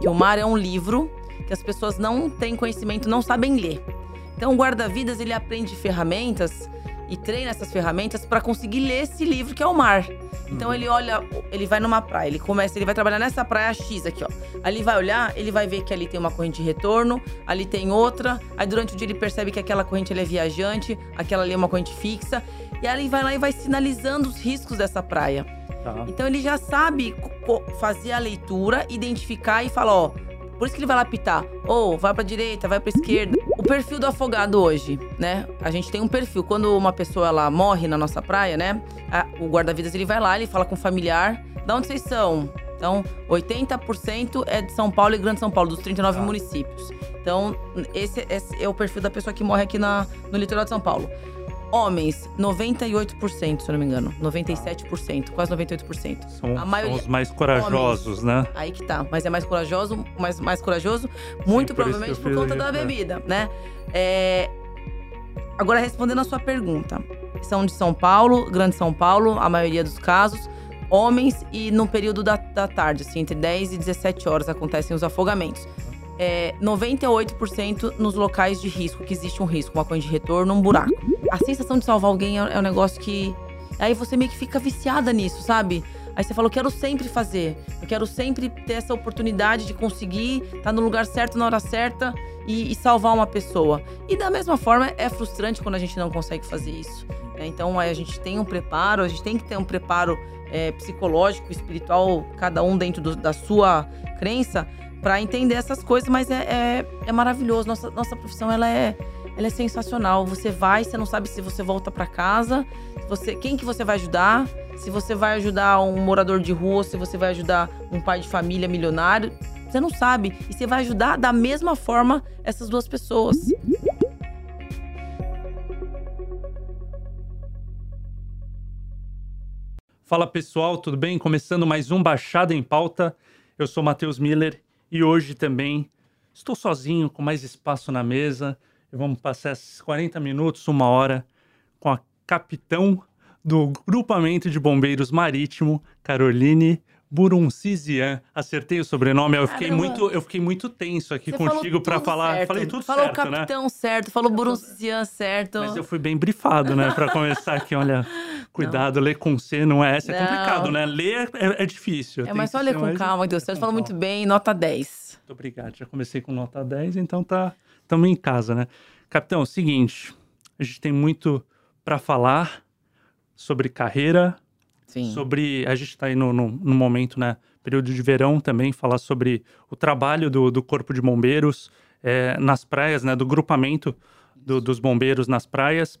que o mar é um livro que as pessoas não têm conhecimento, não sabem ler. Então, o guarda-vidas ele aprende ferramentas e treina essas ferramentas para conseguir ler esse livro que é o mar. Então ele olha, ele vai numa praia, ele começa, ele vai trabalhar nessa praia X aqui, ó. Ali vai olhar, ele vai ver que ali tem uma corrente de retorno, ali tem outra. Aí durante o dia ele percebe que aquela corrente é viajante, aquela ali é uma corrente fixa. E aí ele vai lá e vai sinalizando os riscos dessa praia. Tá. Então ele já sabe fazer a leitura, identificar e falar, ó, por isso que ele vai lá pitar. Ou oh, vai pra direita, vai pra esquerda. O perfil do afogado hoje, né? A gente tem um perfil. Quando uma pessoa ela morre na nossa praia, né? A, o guarda-vidas ele vai lá, ele fala com o familiar. Da onde vocês são? Então, 80% é de São Paulo e Grande São Paulo, dos 39 ah. municípios. Então, esse, esse, é o perfil da pessoa que morre aqui na, no litoral de São Paulo. Homens, 98%, se eu não me engano. 97%, quase 98%. São, a maioria, são os mais corajosos, homens. né? Aí que tá. Mas é mais corajoso, mais, mais corajoso, muito Sim, por provavelmente por conta da bebida, né? É... Agora, respondendo a sua pergunta. São de São Paulo, Grande São Paulo, a maioria dos casos. Homens e no período da, da tarde, assim, entre 10 e 17 horas acontecem os afogamentos é, 98% nos locais de risco, que existe um risco, uma corrente de retorno, um buraco. A sensação de salvar alguém é, é um negócio que. Aí você meio que fica viciada nisso, sabe? Aí você falou, quero sempre fazer. Eu quero sempre ter essa oportunidade de conseguir estar tá no lugar certo, na hora certa e, e, salvar uma pessoa. E da mesma forma, é frustrante quando a gente não consegue fazer isso. Né? Então, a gente tem um preparo, a gente tem que ter um preparo é, psicológico, espiritual, cada um dentro do, da sua crença, para entender essas coisas, mas é, é, é, maravilhoso. Nossa, nossa profissão ela é, ela é sensacional. Você vai, você não sabe se você volta para casa, você, quem que você vai ajudar, se você vai ajudar um morador de rua, se você vai ajudar um pai de família milionário. Você não sabe. E você vai ajudar da mesma forma essas duas pessoas. Fala pessoal, tudo bem? Começando mais um Baixada em Pauta. Eu sou Matheus Miller e hoje também estou sozinho, com mais espaço na mesa. E vamos passar esses 40 minutos, uma hora, com a capitão do grupamento de bombeiros marítimo, Caroline Buruncizian. Acertei o sobrenome. Eu fiquei, muito, eu fiquei muito tenso aqui Você contigo para falar. Certo. Falei tudo falou certo, né? Falou capitão certo, falou Buruncizian certo. Mas eu fui bem brifado, né? Para começar aqui, olha, cuidado, ler com C não é essa. É não. complicado, né? Ler é, é difícil. É, mas só ler com calma, Deus. Você falou muito bem, nota 10. Muito obrigado. Já comecei com nota 10, então tá. Estamos em casa, né? Capitão, seguinte, a gente tem muito para falar sobre carreira, Sim. sobre. A gente está aí no, no, no, momento, né? Período de verão também, falar sobre o trabalho do, do Corpo de Bombeiros é, nas praias, né? Do grupamento do, dos bombeiros nas praias.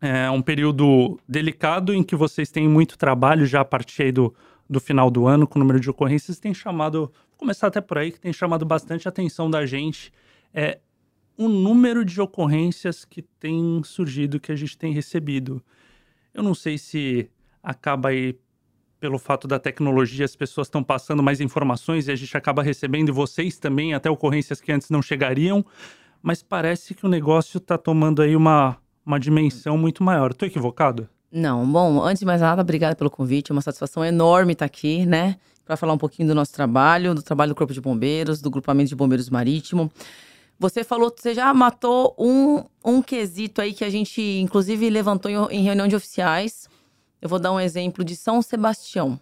É um período delicado em que vocês têm muito trabalho já a partir do, do final do ano, com o número de ocorrências, tem chamado. Vou começar até por aí, que tem chamado bastante a atenção da gente. É o número de ocorrências que tem surgido, que a gente tem recebido. Eu não sei se acaba aí pelo fato da tecnologia, as pessoas estão passando mais informações e a gente acaba recebendo, vocês também, até ocorrências que antes não chegariam, mas parece que o negócio está tomando aí uma, uma dimensão muito maior. Estou equivocado? Não, bom, antes de mais nada, obrigada pelo convite, é uma satisfação enorme estar aqui, né, para falar um pouquinho do nosso trabalho, do trabalho do Corpo de Bombeiros, do Grupamento de Bombeiros Marítimo. Você falou, você já matou um, um quesito aí que a gente, inclusive, levantou em, em reunião de oficiais, eu vou dar um exemplo de São Sebastião.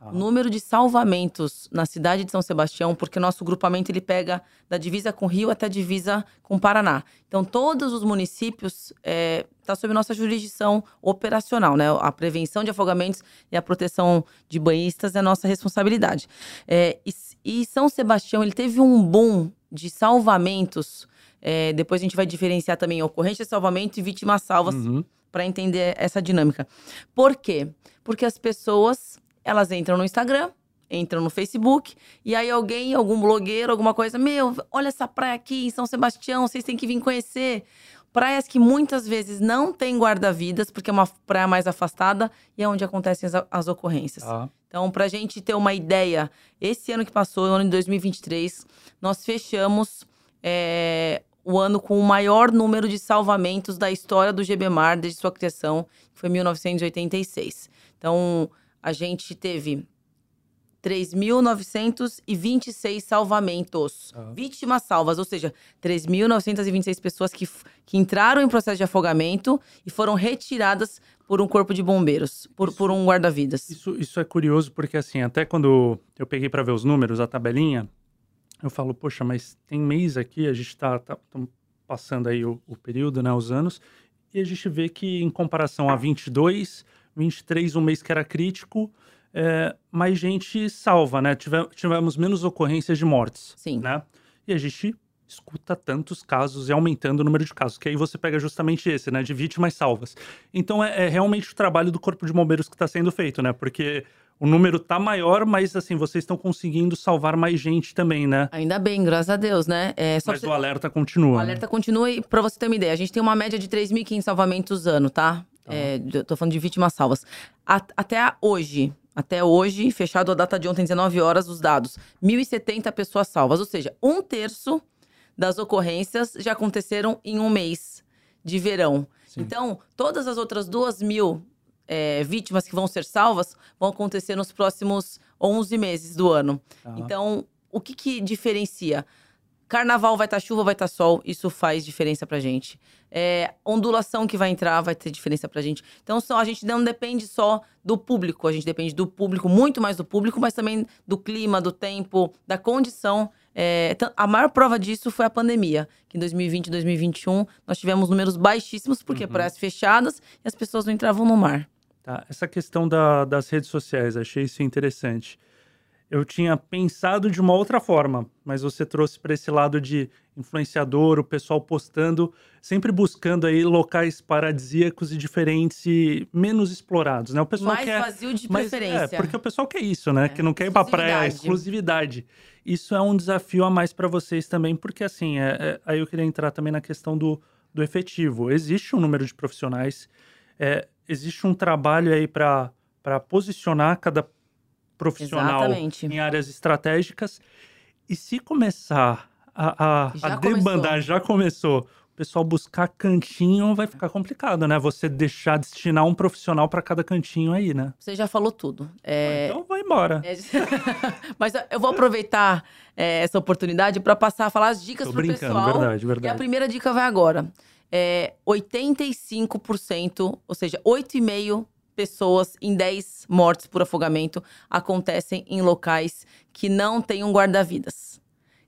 Ah. O número de salvamentos na cidade de São Sebastião, porque nosso grupamento ele pega da divisa com Rio até a divisa com Paraná. Então, todos os municípios estão é, tá sob nossa jurisdição operacional, né? A prevenção de afogamentos e a proteção de banhistas é nossa responsabilidade. É, e, e, São Sebastião ele teve um boom de salvamentos. É, depois a gente vai diferenciar também ocorrência salvamento e vítimas salvas. Uhum para entender essa dinâmica. Por quê? Porque as pessoas, elas entram no Instagram, entram no Facebook, e aí alguém, algum blogueiro, alguma coisa, meu, olha essa praia aqui em São Sebastião, vocês têm que vir conhecer. Praias que muitas vezes não tem guarda-vidas, porque é uma praia mais afastada e é onde acontecem as, as ocorrências. Ah. Então, para a gente ter uma ideia, esse ano que passou, no ano de 2023, nós fechamos é, o ano com o maior número de salvamentos da história do GBMAR desde sua criação, que foi 1986. Então, a gente teve 3.926 salvamentos. Ah. Vítimas salvas, ou seja, 3.926 pessoas que, que entraram em processo de afogamento e foram retiradas por um corpo de bombeiros, por, isso, por um guarda-vidas. Isso, isso é curioso porque, assim, até quando eu peguei para ver os números, a tabelinha, eu falo, poxa, mas tem mês aqui, a gente está tá, tá passando aí o, o, período, né, os anos, e a gente vê que em comparação a 22, 23, um mês que era crítico, é, mais gente salva, né? Tive, tivemos menos ocorrências de mortes. Sim. Né? E a gente escuta tantos casos e aumentando o número de casos, que aí você pega justamente esse, né, de vítimas salvas. Então é, é realmente o trabalho do Corpo de Bombeiros que está sendo feito, né, porque o número tá maior, mas assim, vocês estão conseguindo salvar mais gente também, né? Ainda bem, graças a Deus, né? É, mas você... o alerta continua. O né? alerta continua e pra você ter uma ideia, a gente tem uma média de 3.500 salvamentos ano, tá? É, tô falando de vítimas salvas. A, até hoje, até hoje, fechado a data de ontem, 19 horas, os dados. 1.070 pessoas salvas, ou seja, um terço das ocorrências já aconteceram em um mês de verão. Sim. Então, todas as outras duas mil é, vítimas que vão ser salvas vão acontecer nos próximos 11 meses do ano. Então, o que, que diferencia? Carnaval vai estar tá chuva, vai estar tá sol, isso faz diferença pra gente. É, ondulação que vai entrar vai ter diferença pra gente. Então, só, a gente não depende só do público, a gente depende do público, muito mais do público, mas também do clima, do tempo, da condição. É, a maior prova disso foi a pandemia, que em 2020 e 2021 nós tivemos números baixíssimos, porque uhum. praias fechadas e as pessoas não entravam no mar. Tá, essa questão da, das redes sociais, achei isso interessante eu tinha pensado de uma outra forma, mas você trouxe para esse lado de influenciador, o pessoal postando, sempre buscando aí locais paradisíacos e diferentes e menos explorados, né? O pessoal mais quer vazio de mas, preferência. É, porque o pessoal quer isso, né? É, que não quer ir para praia, exclusividade. Isso é um desafio a mais para vocês também, porque assim, é, é, aí eu queria entrar também na questão do, do efetivo. Existe um número de profissionais, é, existe um trabalho aí para para posicionar cada profissional Exatamente. em áreas estratégicas. E se começar a, a, a debandar, já começou, o pessoal buscar cantinho, vai ficar complicado, né? Você deixar destinar um profissional para cada cantinho aí, né? Você já falou tudo. É... Então vai embora. É... Mas eu vou aproveitar é, essa oportunidade para passar a falar as dicas para o pessoal. Verdade, verdade. E a primeira dica vai agora. É, 85%, ou seja, 8,5% pessoas em 10 mortes por afogamento acontecem em locais que não têm um guarda-vidas.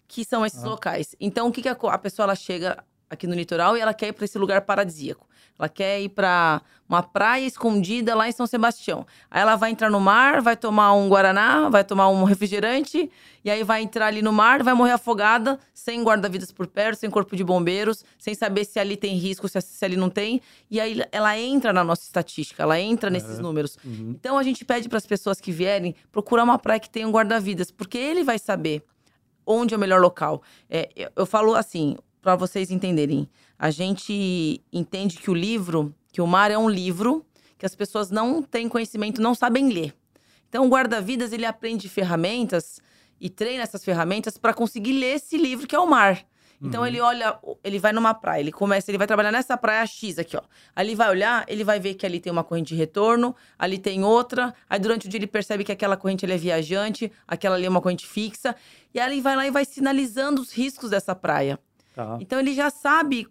Que são esses ah. locais. Então, o que, que a, a pessoa ela chega aqui no litoral e ela quer ir para esse lugar paradisíaco. Ela quer ir para uma praia escondida lá em São Sebastião. Aí ela vai entrar no mar, vai tomar um guaraná, vai tomar um refrigerante e aí vai entrar ali no mar, vai morrer afogada, sem guarda-vidas por perto, sem corpo de bombeiros, sem saber se ali tem risco, se, se ali não tem. E aí ela entra na nossa estatística, ela entra nesses números. Uhum. Então a gente pede para as pessoas que vierem procurar uma praia que tenha um guarda-vidas, porque ele vai saber onde é o melhor local. É, eu falo assim, para vocês entenderem. A gente entende que o livro, que o mar é um livro que as pessoas não têm conhecimento, não sabem ler. Então, o guarda-vidas ele aprende ferramentas e treina essas ferramentas para conseguir ler esse livro que é o mar. Então uhum. ele olha, ele vai numa praia, ele começa, ele vai trabalhar nessa praia X aqui, ó. Aí ele vai olhar, ele vai ver que ali tem uma corrente de retorno, ali tem outra. Aí durante o dia ele percebe que aquela corrente é viajante, aquela ali é uma corrente fixa. E aí ele vai lá e vai sinalizando os riscos dessa praia. Tá. Então ele já sabe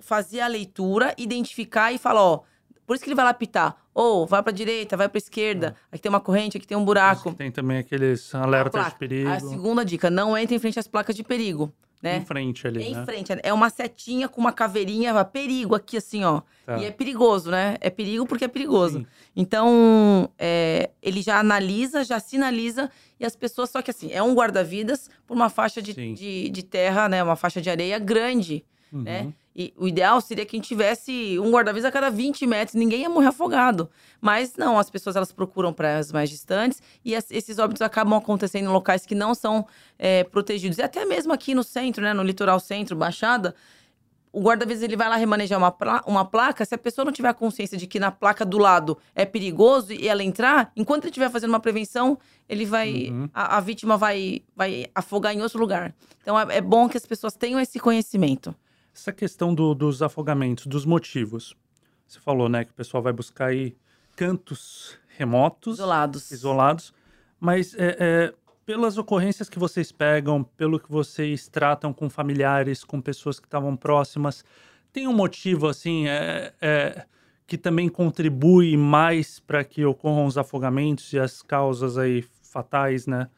fazer a leitura, identificar e falar, ó, por isso que ele vai lá pitar. Ou oh, vai pra direita, vai pra esquerda. Ah. Aqui tem uma corrente, aqui tem um buraco. Tem também aqueles alertas de perigo. A segunda dica, não entre em frente às placas de perigo né? Em frente ali, Em né? frente. É uma setinha com uma caveirinha, perigo aqui assim, ó. Tá. E é perigoso, né? É perigo porque é perigoso. Sim. Então, é, ele já analisa, já sinaliza e as pessoas, só que assim, é um guarda-vidas por uma faixa de, de, de, terra, né? Uma faixa de areia grande, né? uhum. né? E o ideal seria que a gente tivesse um guarda-vidas a cada 20 metros, ninguém ia morrer afogado. Mas não, as pessoas elas procuram praias mais distantes e as, esses óbitos acabam acontecendo em locais que não são é, protegidos. E até mesmo aqui no centro, né, no litoral centro, Baixada, o guarda-vidas ele vai lá remanejar uma, uma placa. Se a pessoa não tiver consciência de que na placa do lado é perigoso e ela entrar, enquanto ele estiver fazendo uma prevenção, ele vai. Uhum. A, a, vítima vai, vai afogar em outro lugar. Então é, é bom que as pessoas tenham esse conhecimento. Essa questão do, dos afogamentos, dos motivos. Você falou, né, que o pessoal vai buscar aí cantos remotos, isolados. isolados. Mas é, é, pelas ocorrências que vocês pegam, pelo que vocês tratam com familiares, com pessoas que estavam próximas, tem um motivo assim é, é que também contribui mais para que ocorram os afogamentos e as causas aí fatais, né?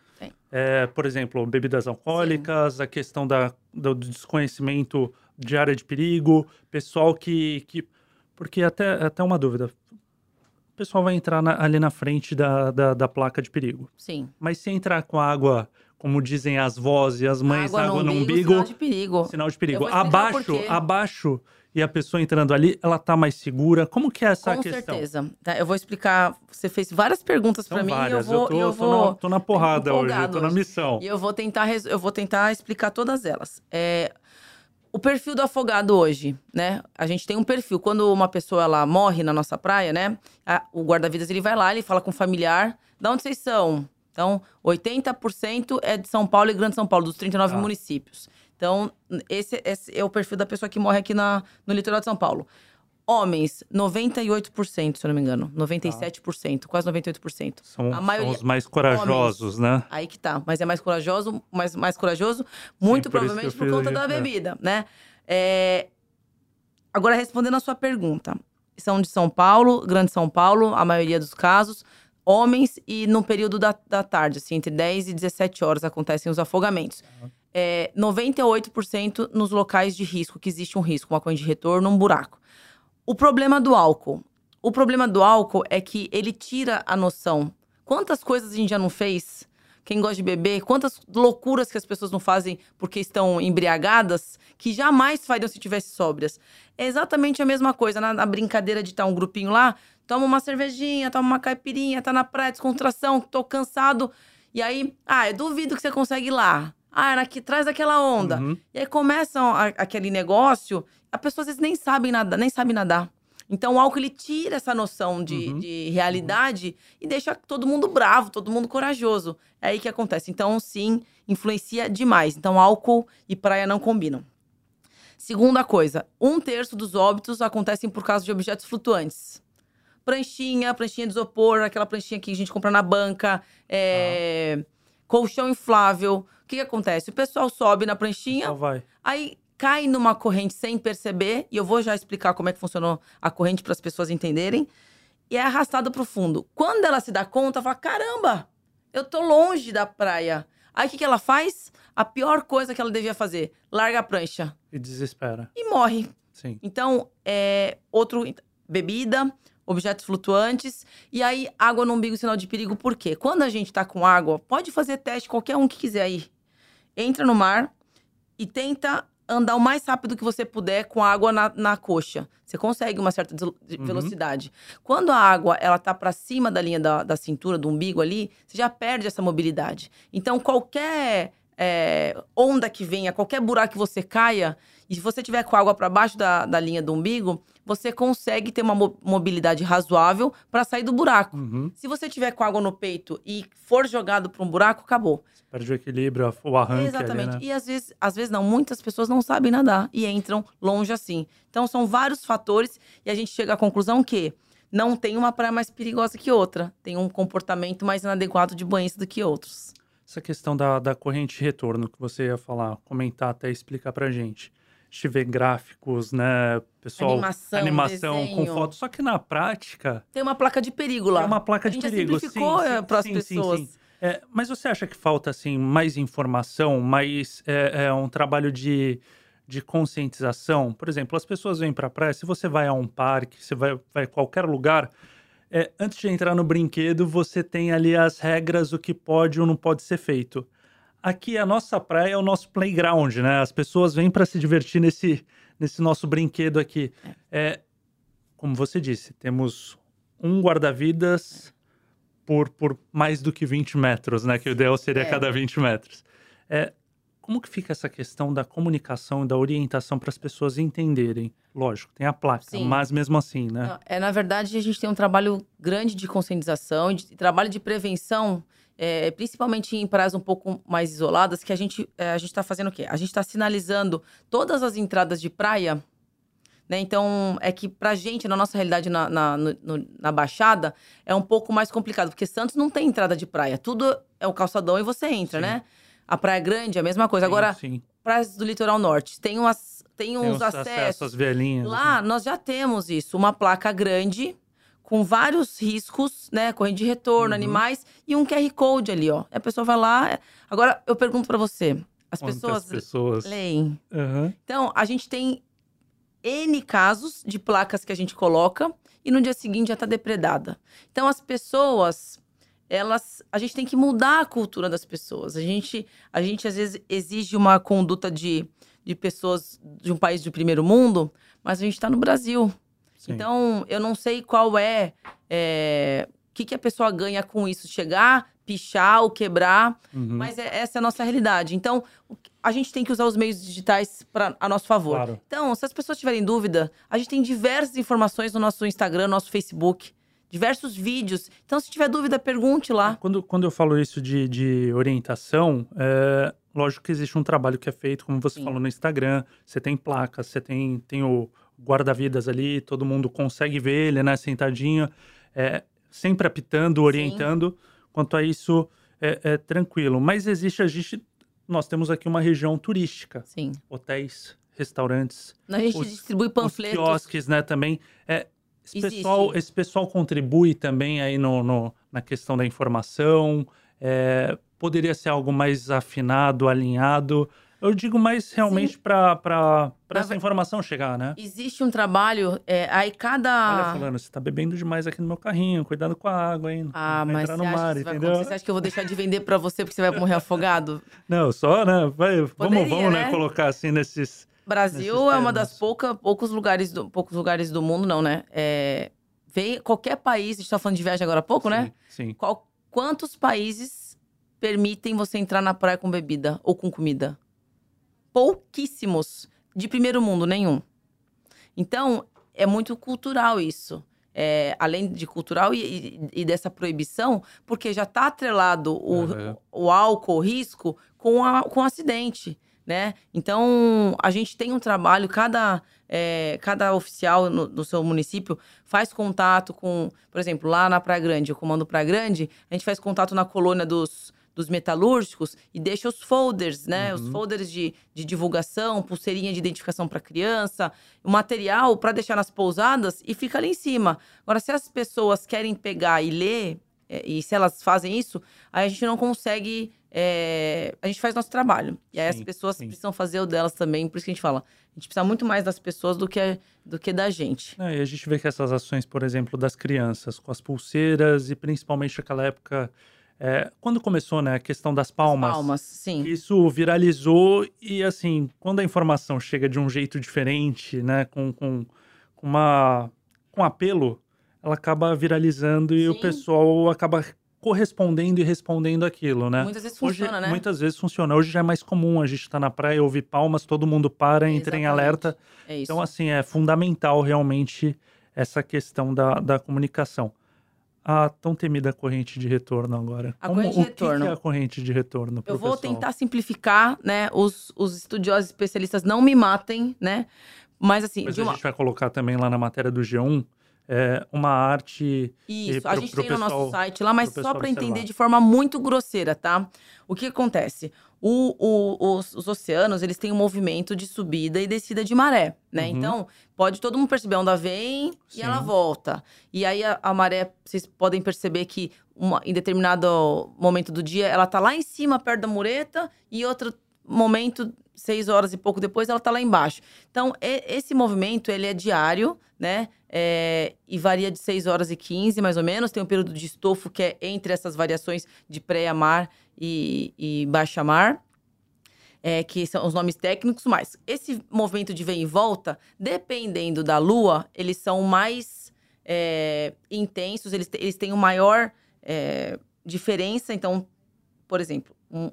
É, por exemplo, bebidas alcoólicas, Sim. a questão da, do desconhecimento de área de perigo, pessoal que. que porque até, até uma dúvida. O pessoal vai entrar na, ali na frente da, da, da, placa de perigo. Sim. Mas se entrar com água, como dizem as vozes e as mães, água, água no, umbigo, umbigo. Sinal de perigo. Sinal de perigo. Abaixo, abaixo e a pessoa entrando ali, ela tá mais segura? Como que é essa Com questão? Com certeza. Tá, eu vou explicar. Você fez várias perguntas para mim várias. eu vou. Eu tô, eu vou, tô, na, tô na porrada hoje, eu tô na missão. E eu vou tentar, eu vou tentar explicar todas elas. É, o perfil do afogado hoje, né? A gente tem um perfil. Quando uma pessoa ela morre na nossa praia, né? A, o guarda-vidas ele vai lá, ele fala com o familiar. De onde vocês são? Então, 80% é de São Paulo e Grande São Paulo, dos 39 ah. municípios. Então, esse, esse, é o perfil da pessoa que morre aqui na, no litoral de São Paulo. Homens, 98%, se eu não me engano. 97%, ah. quase 98%. São, a maioria, são os mais corajosos, homens, né? Aí que tá. Mas é mais corajoso, mais, mais corajoso, muito Sim, por provavelmente por conta da bebida, né? É... Agora, respondendo a sua pergunta. São de São Paulo, Grande São Paulo, a maioria dos casos. Homens e no período da, da tarde, assim, entre 10 e 17 horas acontecem os afogamentos. Uhum é, 98% nos locais de risco, que existe um risco, uma coisa de retorno, um buraco. O problema do álcool. O problema do álcool é que ele tira a noção. Quantas coisas a gente já não fez? Quem gosta de beber, quantas loucuras que as pessoas não fazem porque estão embriagadas, que jamais fariam se tivessem sóbrias. É exatamente a mesma coisa. Na, na brincadeira de estar um grupinho lá, toma uma cervejinha, toma uma caipirinha, tá na praia, descontração, tô cansado. E aí, ah, eu duvido que você consegue ir lá. Ah, era aqui, traz aquela onda. Uhum. E aí começam a, aquele negócio, a pessoa às vezes nem sabe nadar, nem sabe nadar. Então o álcool ele tira essa noção de, uhum. de realidade uhum. e deixa todo mundo bravo, todo mundo corajoso. É aí que acontece. Então, sim, influencia demais. Então, álcool e praia não combinam. Segunda coisa, um terço dos óbitos acontecem por causa de objetos flutuantes. Pranchinha, pranchinha de isopor, aquela pranchinha que a gente compra na banca, é, ah. colchão inflável que, que acontece? O pessoal sobe na pranchinha, aí cai numa corrente sem perceber, e eu vou já explicar como é que funcionou a corrente para as pessoas entenderem, e é arrastado para o fundo. Quando ela se dá conta, fala: caramba, eu tô longe da praia. Aí o que, que ela faz? A pior coisa que ela devia fazer: larga a prancha. E desespera. E morre. Sim. Então, é outro. Bebida, objetos flutuantes. E aí, água no umbigo, sinal de perigo. Por quê? Quando a gente tá com água, pode fazer teste, qualquer um que quiser ir entra no mar e tenta andar o mais rápido que você puder com a água na, na coxa. Você consegue uma certa uhum. velocidade. Quando a água ela tá para cima da linha da, da cintura, do umbigo ali, você já perde essa mobilidade. Então, qualquer é, onda que venha, qualquer buraco que você caia, e se você tiver com a água para baixo da, da linha do umbigo, você consegue ter uma mobilidade razoável para sair do buraco. Uhum. Se você tiver com água no peito e for jogado para um buraco, acabou. Perde o equilíbrio, o arranque. Exatamente. Ali, né? E às vezes, às vezes não, muitas pessoas não sabem nadar e entram longe assim. Então são vários fatores e a gente chega à conclusão que não tem uma praia mais perigosa que outra. Tem um comportamento mais inadequado de banhista do que outros. Essa questão da, da corrente de retorno que você ia falar, comentar até explicar pra gente gente vê gráficos, né? Pessoal, animação, animação com fotos. Só que na prática. Tem uma placa de perigo lá. Tem uma placa de perigo. Simplificou sim, para as pessoas. Sim, sim. É, mas você acha que falta assim mais informação, mais é, é um trabalho de, de conscientização? Por exemplo, as pessoas vêm para a praia. Se você vai a um parque, você vai, vai a qualquer lugar. É, antes de entrar no brinquedo, você tem ali as regras, o que pode ou não pode ser feito aqui a nossa praia é o nosso playground, né? As pessoas vêm para se divertir nesse, nesse nosso brinquedo aqui. É. é como você disse, temos um guarda-vidas por, por mais do que 20 metros, né? Que o ideal seria é. cada 20 metros. É, como que fica essa questão da comunicação e da orientação para as pessoas entenderem? Lógico, tem a placa, Sim. mas mesmo assim, né? É, na verdade, a gente tem um trabalho grande de conscientização e de trabalho de prevenção é, principalmente em praias um pouco mais isoladas, que a gente é, a gente está fazendo o quê? A gente está sinalizando todas as entradas de praia, né? Então, é que pra gente, na nossa realidade na, na, no, na Baixada, é um pouco mais complicado, porque Santos não tem entrada de praia. Tudo é o calçadão e você entra, sim. né? A Praia Grande é a mesma coisa. Sim, Agora, sim. praias do litoral norte, tem umas. Tem uns tem acessos. acessos velhinhas. Lá, assim. nós já temos isso. Uma placa grande com vários riscos, né? Corrente de retorno, uhum. animais e um QR Code ali, ó. A pessoa vai lá. Agora, eu pergunto para você: as Quantas pessoas, pessoas leem? Uhum. Então, a gente tem N casos de placas que a gente coloca e no dia seguinte já está depredada. Então, as pessoas, elas. A gente tem que mudar a cultura das pessoas. A gente, a gente às vezes, exige uma conduta de, de pessoas de um país de primeiro mundo, mas a gente está no Brasil. Sim. Então, eu não sei qual é. é o que, que a pessoa ganha com isso? Chegar, pichar ou quebrar, uhum. mas é, essa é a nossa realidade. Então, a gente tem que usar os meios digitais para a nosso favor. Claro. Então, se as pessoas tiverem dúvida, a gente tem diversas informações no nosso Instagram, no nosso Facebook, diversos vídeos. Então, se tiver dúvida, pergunte lá. Quando, quando eu falo isso de, de orientação, é, lógico que existe um trabalho que é feito, como você Sim. falou no Instagram, você tem placas, você tem, tem o guarda-vidas ali, todo mundo consegue ver ele, né, sentadinho, é, sempre apitando, orientando. Sim. Quanto a isso, é, é, tranquilo. Mas existe, a gente, nós temos aqui uma região turística. Sim. Hotéis, restaurantes. A gente os, distribui panfletos. Os quiosques, né, também. É, esse, pessoal, esse pessoal contribui também aí no, no na questão da informação. É, poderia ser algo mais afinado, alinhado. Eu digo mais realmente para essa informação chegar, né? Existe um trabalho, é, aí cada. Olha, falando, você tá bebendo demais aqui no meu carrinho, cuidado com a água, hein? Ah, mas entrar no mar, entendeu? Você acha que eu vou deixar de vender para você porque você vai morrer afogado? Não, só, né? Vai, Poderia, vamos, vamos né? né? colocar assim nesses. Brasil nesses é uma das poucas, poucos lugares do, poucos lugares do mundo, não, né? É, vem qualquer país, a gente tá falando de viagem agora há pouco, sim, né? Sim. Qual, quantos países permitem você entrar na praia com bebida ou com comida? Pouquíssimos de primeiro mundo, nenhum. Então, é muito cultural isso. É, além de cultural e, e, e, dessa proibição, porque já está atrelado o, uhum. o, álcool, o risco, com, a, com o acidente, né? Então, a gente tem um trabalho, cada, é, cada oficial no, no, seu município faz contato com, por exemplo, lá na Praia Grande, o Comando Praia Grande, a gente faz contato na colônia dos, dos metalúrgicos e deixa os folders, né? Uhum. Os folders de, de divulgação, pulseirinha de identificação para criança, o material para deixar nas pousadas e fica ali em cima. Agora, se as pessoas querem pegar e ler, é, e se elas fazem isso, aí a gente não consegue. É, a gente faz nosso trabalho. E aí sim, as pessoas sim. precisam fazer o delas também. Por isso que a gente fala, a gente precisa muito mais das pessoas do que, do que da gente. É, e a gente vê que essas ações, por exemplo, das crianças, com as pulseiras, e principalmente naquela época é, quando começou, né, a questão das palmas, As palmas, sim. Isso viralizou e, assim, quando a informação chega de um jeito diferente, né, com, com, com uma com apelo, ela acaba viralizando e sim. o pessoal acaba correspondendo e respondendo aquilo, né? Muitas vezes Hoje, funciona, né? Muitas vezes funciona. Hoje já é mais comum a gente estar tá na praia, ouvir palmas, todo mundo para, entra em alerta. É então, assim, é fundamental realmente essa questão da, da comunicação a tão temida corrente de retorno agora. A Como, corrente de retorno. O que é a corrente de retorno? Eu vou pessoal? tentar simplificar, né? Os, os estudiosos especialistas não me matem, né? Mas assim. Mas a uma... gente vai colocar também lá na matéria do G1 é, uma arte. Isso, pro, a gente tem pessoal, no nosso site lá, mas só para entender de forma muito grosseira, tá? O que acontece? O, o, os, os, oceanos, eles têm um movimento de subida e descida de maré, né? Uhum. Então, pode todo mundo perceber onde vem Sim. e ela volta. E aí, a, a, maré, vocês podem perceber que uma, em determinado momento do dia, ela tá lá em cima, perto da mureta, e outro momento, seis horas e pouco depois, ela tá lá embaixo. Então, e, esse movimento, ele é diário, né? É, e varia de 6 horas e 15, mais ou menos. Tem um período de estofo que é entre essas variações de pré-mar e, e baixa-mar. É, que são os nomes técnicos, mas esse movimento de vem e volta, dependendo da lua, eles são mais é, intensos, eles, eles têm uma maior é, diferença. Então, por exemplo, um,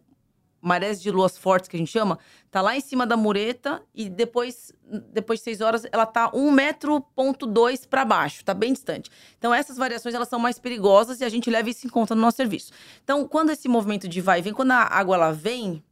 marés de luas fortes, que a gente chama, tá lá em cima da mureta e depois, depois de seis horas, ela tá um metro ponto dois para baixo, tá bem distante. Então, essas variações, elas são mais perigosas e a gente leva isso em conta no nosso serviço. Então, quando esse movimento de vai e vem, quando a água ela vem,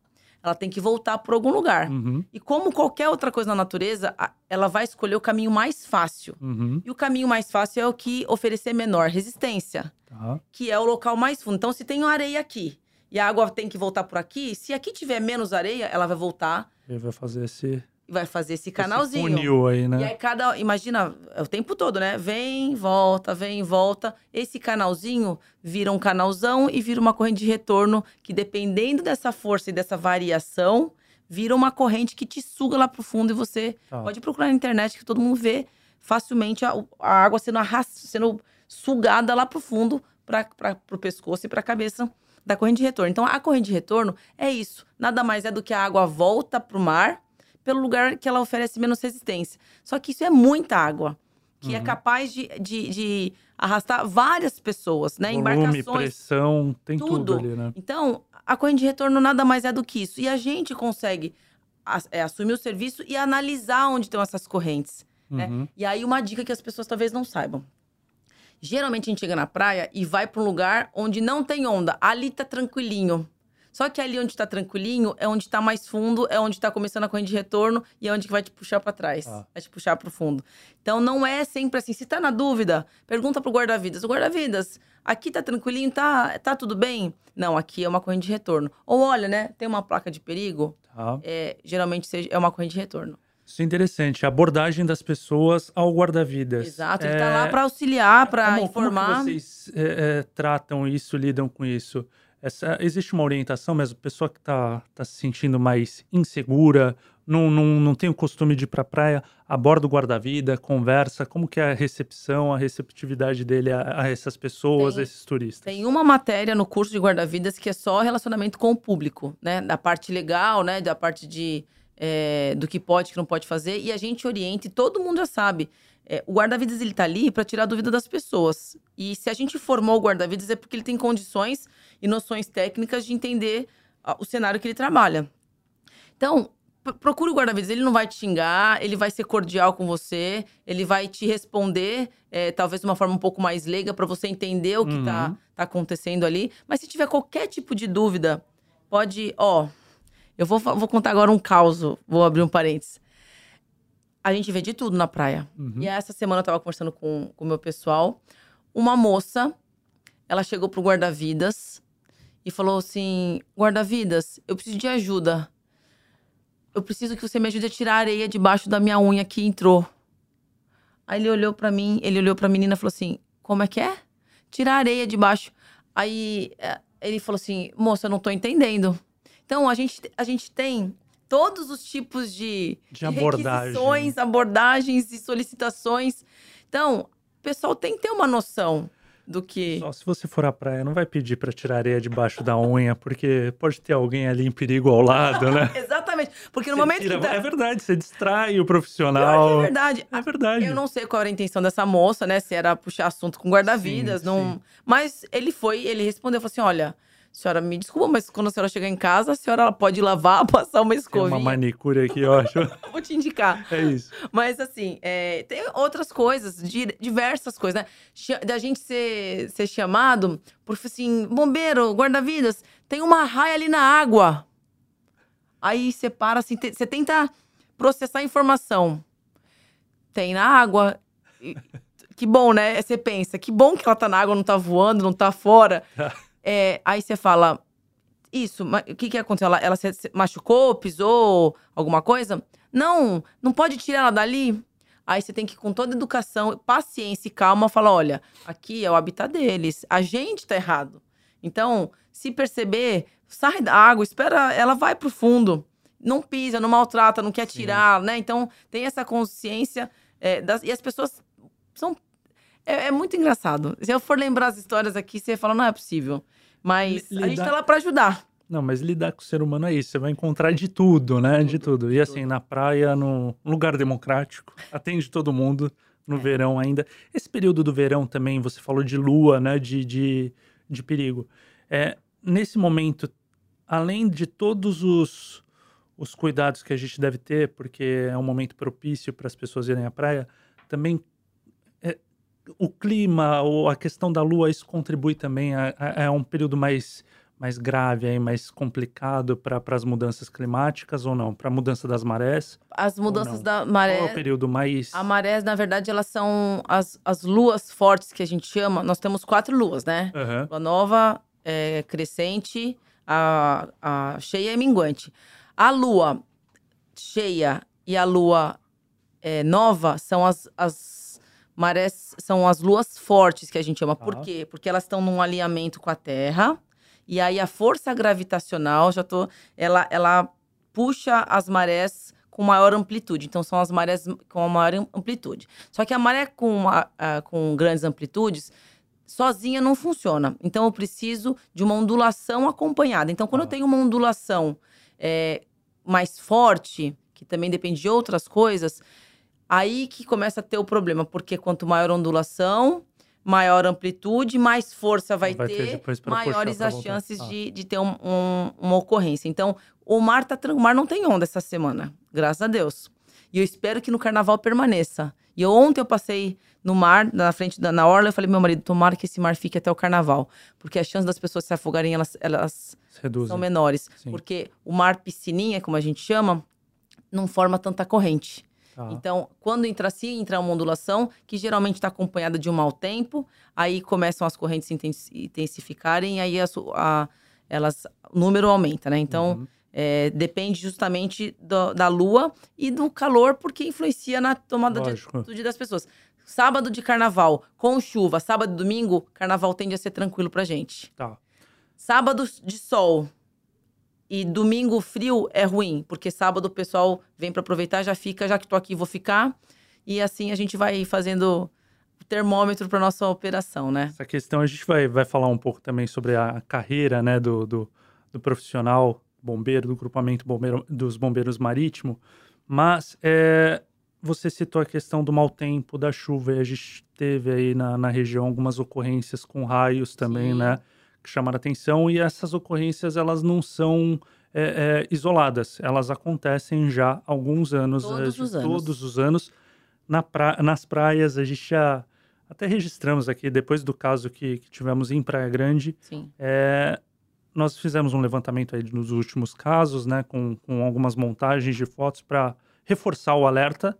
ela tem que voltar por algum lugar. Uhum. E como qualquer outra coisa na natureza, ela vai escolher o caminho mais fácil. Uhum. E o caminho mais fácil é o que oferecer menor resistência, tá. que é o local mais fundo. Então, se tem areia aqui e a água tem que voltar por aqui, se aqui tiver menos areia, ela vai voltar. Ele vai fazer esse vai fazer esse canalzinho. Esse funil aí, né? E aí cada, imagina, é o tempo todo, né? Vem, volta, vem, volta. Esse canalzinho vira um canalzão e vira uma corrente de retorno que dependendo dessa força e dessa variação, vira uma corrente que te suga lá pro fundo e você tá. pode procurar na internet que todo mundo vê facilmente a, a água sendo arrastada, sendo sugada lá pro fundo para pro pescoço e para a cabeça da corrente de retorno. Então a corrente de retorno é isso, nada mais é do que a água volta pro mar pelo lugar que ela oferece menos resistência. Só que isso é muita água, que é uhum. é capaz de, de, de, arrastar várias pessoas, né? Volume, Embarcações. pressão, tem tudo. tudo ali, né? Então, a corrente de retorno nada mais é do que isso. E a gente consegue é, assumir o serviço e analisar onde estão essas correntes. Né? Uhum. Né? E aí, uma dica que as pessoas talvez não saibam. Geralmente a gente chega na praia e vai para um lugar onde não tem onda. Ali tá tranquilinho. Só que ali onde tá tranquilinho é onde tá mais fundo, é onde tá começando a corrente de retorno e é onde que vai te puxar para trás. Ah. Vai te puxar pro fundo. Então não é sempre assim. Se tá na dúvida, pergunta pro guarda-vidas. O guarda-vidas, aqui tá tranquilinho, tá, tá tudo bem? Não, aqui é uma corrente de retorno. Ou olha, né, tem uma placa de perigo, tá. é, geralmente é uma corrente de retorno. Isso é interessante, a abordagem das pessoas ao guarda-vidas. Exato, ele está é... lá para auxiliar, para informar. Como vocês é, é, tratam isso, lidam com isso? Essa, existe uma orientação mesmo? Pessoa que está tá se sentindo mais insegura, não, não, não tem o costume de ir para a praia, aborda o guarda-vida, conversa, como que é a recepção, a receptividade dele a, a essas pessoas, tem, a esses turistas? Tem uma matéria no curso de guarda-vidas que é só relacionamento com o público, né? Da parte legal, né? Da parte de é, do que pode, que não pode fazer, e a gente orienta, e todo mundo já sabe. É, o guarda-vidas ele tá ali para tirar a dúvida das pessoas. E se a gente formou o guarda-vidas é porque ele tem condições e noções técnicas de entender o cenário que ele trabalha. Então, procure o guarda-vidas. Ele não vai te xingar, ele vai ser cordial com você, ele vai te responder, é, talvez de uma forma um pouco mais leiga, para você entender o que está uhum. tá acontecendo ali. Mas se tiver qualquer tipo de dúvida, pode. Ó, eu vou, vou contar agora um caos, vou abrir um parênteses. A gente vê de tudo na praia. Uhum. E essa semana eu tava conversando com o meu pessoal. Uma moça, ela chegou pro guarda-vidas e falou assim: guarda-vidas, eu preciso de ajuda. Eu preciso que você me ajude a tirar a areia debaixo da minha unha que entrou. Aí ele olhou para mim, ele olhou pra menina e falou assim: como é que é? Tirar a areia debaixo. Aí é, ele falou assim: moça, eu não tô entendendo. Então a gente, a gente tem todos os tipos de, de, abordagem. abordagens e solicitações. Então, o pessoal tem que ter uma noção do que. Só se você for à praia, não vai pedir para tirar areia debaixo da unha, porque pode ter alguém ali em perigo ao lado, né? Exatamente. Porque no você momento tira... que. Tá... É verdade, você distrai o profissional. É verdade. É verdade. Eu não sei qual era a intenção dessa moça, né? Se era puxar assunto com guarda-vidas. Não... Mas ele foi, ele respondeu, falou assim: olha senhora, me desculpa, mas quando a senhora chegar em casa, a senhora pode lavar, passar uma escovinha. Tem uma manicure aqui, eu acho. Vou te indicar. É isso. Mas assim, é, tem outras coisas, diversas coisas, né? Da gente ser, ser chamado por assim, bombeiro, guarda-vidas, tem uma raia ali na água. Aí você para assim, você tenta processar a informação. Tem na água. Que bom, né? Você pensa, que bom que ela tá na água, não tá voando, não tá fora. É, aí você fala, isso, o que que aconteceu? Ela, ela se machucou, pisou, alguma coisa? Não, não pode tirar ela dali. Aí você tem que, com toda educação, paciência e calma, falar: olha, aqui é o habitat deles, a gente tá errado. Então, se perceber, sai da água, espera, ela vai pro fundo. Não pisa, não maltrata, não quer tirar, Sim. né? Então, tem essa consciência. É, das, e as pessoas são. É, é, muito engraçado. Se eu for lembrar as histórias aqui, você fala: não é possível. Mas lidar... a gente tá lá para ajudar. Não, mas lidar com o ser humano é isso. Você vai encontrar de tudo, né? Tudo, de tudo. E assim, tudo. na praia, num lugar democrático, atende todo mundo no é. verão ainda. Esse período do verão também, você falou de lua, né? De, de, de perigo. É, nesse momento, além de todos os, os cuidados que a gente deve ter, porque é um momento propício para as pessoas irem à praia, também o clima ou a questão da lua, isso contribui também a, a, a um período mais, mais grave aí, mais complicado para as mudanças climáticas ou não? Para a mudança das marés? As mudanças da maré. Qual é o período mais. A marés, na verdade, elas são as, as luas fortes que a gente chama. Nós temos quatro luas, né? Uhum. Lua nova, é, crescente, a, a cheia e minguante. A lua cheia e a lua é, nova são as, as marés, são as luas fortes que a gente chama. Por Tá. quê? Porque elas estão num alinhamento com a Terra. E aí a força gravitacional, já tô, ela, ela puxa as marés com maior amplitude. Então são as marés com a maior amplitude. Só que a maré com, uma- ah, com grandes amplitudes sozinha não funciona. Então eu preciso de uma ondulação acompanhada. Então quando eu Ah. tenho uma ondulação é, mais forte, que também depende de outras coisas, aí que começa a ter o problema, porque quanto maior a ondulação, maior amplitude, mais força vai, Vai ter ter, maiores as chances Ah. de, de ter um- um- uma ocorrência. Então, o mar, tá, o mar não tem onda essa semana, graças a Deus. E eu espero que no carnaval permaneça. E eu- ontem eu passei no mar, na frente da na orla, eu falei, meu marido, tomara que esse mar fique até o carnaval. Porque as chances das pessoas se afogarem, elas, elas são menores. Sim. Porque o mar piscininha, como a gente chama, não forma tanta corrente. Tá. Então, quando entra assim, entra uma ondulação, que geralmente está acompanhada de um mau tempo, aí começam as correntes intensificarem, aí as- a- elas, o número aumenta, né? Então, Uhum. é, depende justamente do- da lua e do calor, porque influencia na tomada de Lógico. atitude das pessoas. Sábado de carnaval, com chuva, sábado e domingo, carnaval tende a ser tranquilo pra gente. Tá. Sábado de sol e domingo frio é ruim, porque sábado o pessoal vem para aproveitar, já fica, já que tô aqui, vou ficar. E assim a gente vai fazendo o termômetro para nossa operação, né? Essa questão a gente vai, vai falar um pouco também sobre a carreira né, do, do, do profissional bombeiro, do grupamento bombeiro, dos bombeiros marítimo. Mas é, você citou a questão do mau tempo, da chuva, e a gente teve aí na, na região algumas ocorrências com raios também, Sim. né? Que chamaram atenção, e essas ocorrências elas não são é, é, isoladas, elas acontecem já há alguns anos, Todos eh, os anos. todos os anos. Na pra- nas praias, a gente já até registramos aqui, depois do caso que, que tivemos em Praia Grande, Sim. é, nós fizemos um levantamento aí nos últimos casos, né, com, com algumas montagens de fotos para reforçar o alerta.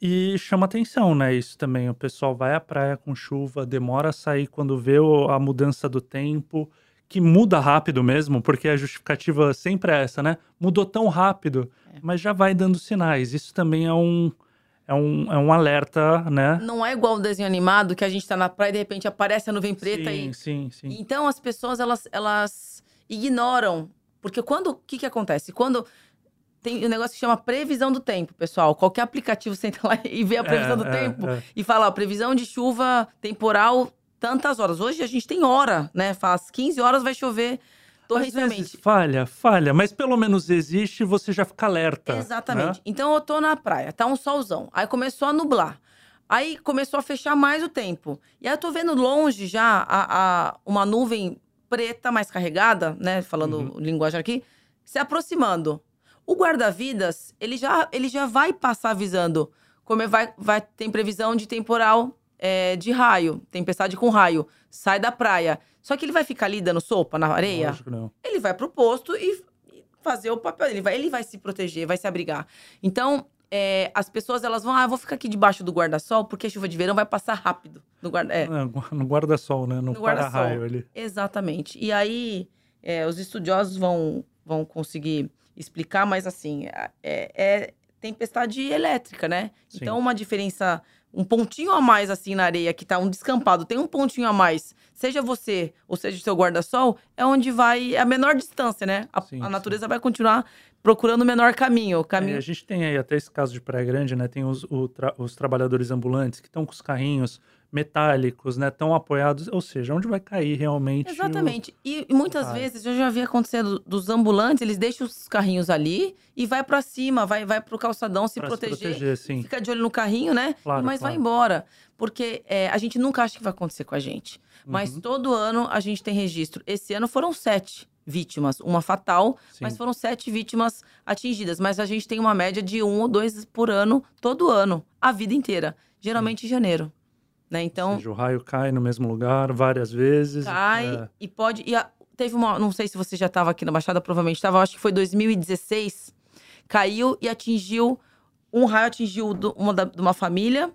E chama atenção, né? Isso também. O pessoal vai à praia com chuva, demora a sair quando vê a mudança do tempo, que muda rápido mesmo, porque a justificativa sempre é essa, né? Mudou tão rápido, É. mas já vai dando sinais. Isso também é um, é um, é um alerta, né? Não é igual o desenho animado que a gente tá na praia e de repente aparece a nuvem preta sim, e sim, sim. Então as pessoas elas, elas ignoram, porque quando o que que acontece? Quando tem um negócio que chama previsão do tempo, pessoal. Qualquer aplicativo você entra lá e vê a previsão É, do é, tempo é. e fala, ó, previsão de chuva temporal tantas horas. Hoje a gente tem hora, né? Faz 15 horas vai chover torrencialmente. falha, falha, mas pelo menos existe e você já fica alerta. Exatamente. né? Então eu tô na praia, tá um solzão. Aí começou a nublar. Aí começou a fechar mais o tempo. E aí eu tô vendo longe já a, a- uma nuvem preta mais carregada, né? Falando Uhum. linguagem aqui, se aproximando. O guarda-vidas, ele já, ele já vai passar avisando. Como é- vai, vai, tem previsão de temporal é, de raio, tempestade com raio. Sai da praia. Só que ele vai ficar ali dando sopa na areia? Lógico, não. ele vai pro posto e fazer o papel. Ele vai, ele vai se proteger, vai se abrigar. Então, é, as pessoas elas vão, ah, vou ficar aqui debaixo do guarda-sol porque a chuva de verão vai passar rápido. No guarda, é, É, No guarda-sol, né? No, No guarda-sol. para-raio ali. exatamente. E aí, é, os estudiosos vão, vão conseguir explicar, mas assim, é, é tempestade elétrica, né? Sim. Então, uma diferença, um pontinho a mais assim na areia, que tá um descampado, tem um pontinho a mais, seja você ou seja o seu guarda-sol, é onde vai é a menor distância, né? A, Sim, a sim. natureza vai continuar procurando o menor caminho. O É, caminho a gente tem aí até esse caso de Praia Grande, né? Tem os, tra- os trabalhadores ambulantes que estão com os carrinhos metálicos, né? Estão apoiados, ou seja, onde vai cair realmente. o- Exatamente. E, e muitas vezes eu já vi acontecendo dos ambulantes, eles deixam os carrinhos ali e vai pra cima, vai, vai pro calçadão se pra proteger. Se proteger, sim. Fica de olho no carrinho, né? Claro, Mas vai claro. embora. Porque é, a gente nunca acha que vai acontecer com a gente. Mas Uhum. todo ano a gente tem registro. Esse ano foram sete vítimas, uma fatal, Sim. mas foram sete vítimas atingidas. Mas a gente tem uma média de um ou dois por ano, todo ano, a vida inteira. Geralmente em janeiro. Né? Ou Então, seja, o raio cai no mesmo lugar várias vezes. cai é, e pode. E a teve uma. Não sei se você já estava aqui na Baixada, provavelmente estava, acho que foi 2016. Caiu e atingiu. Um raio atingiu uma da, de uma família,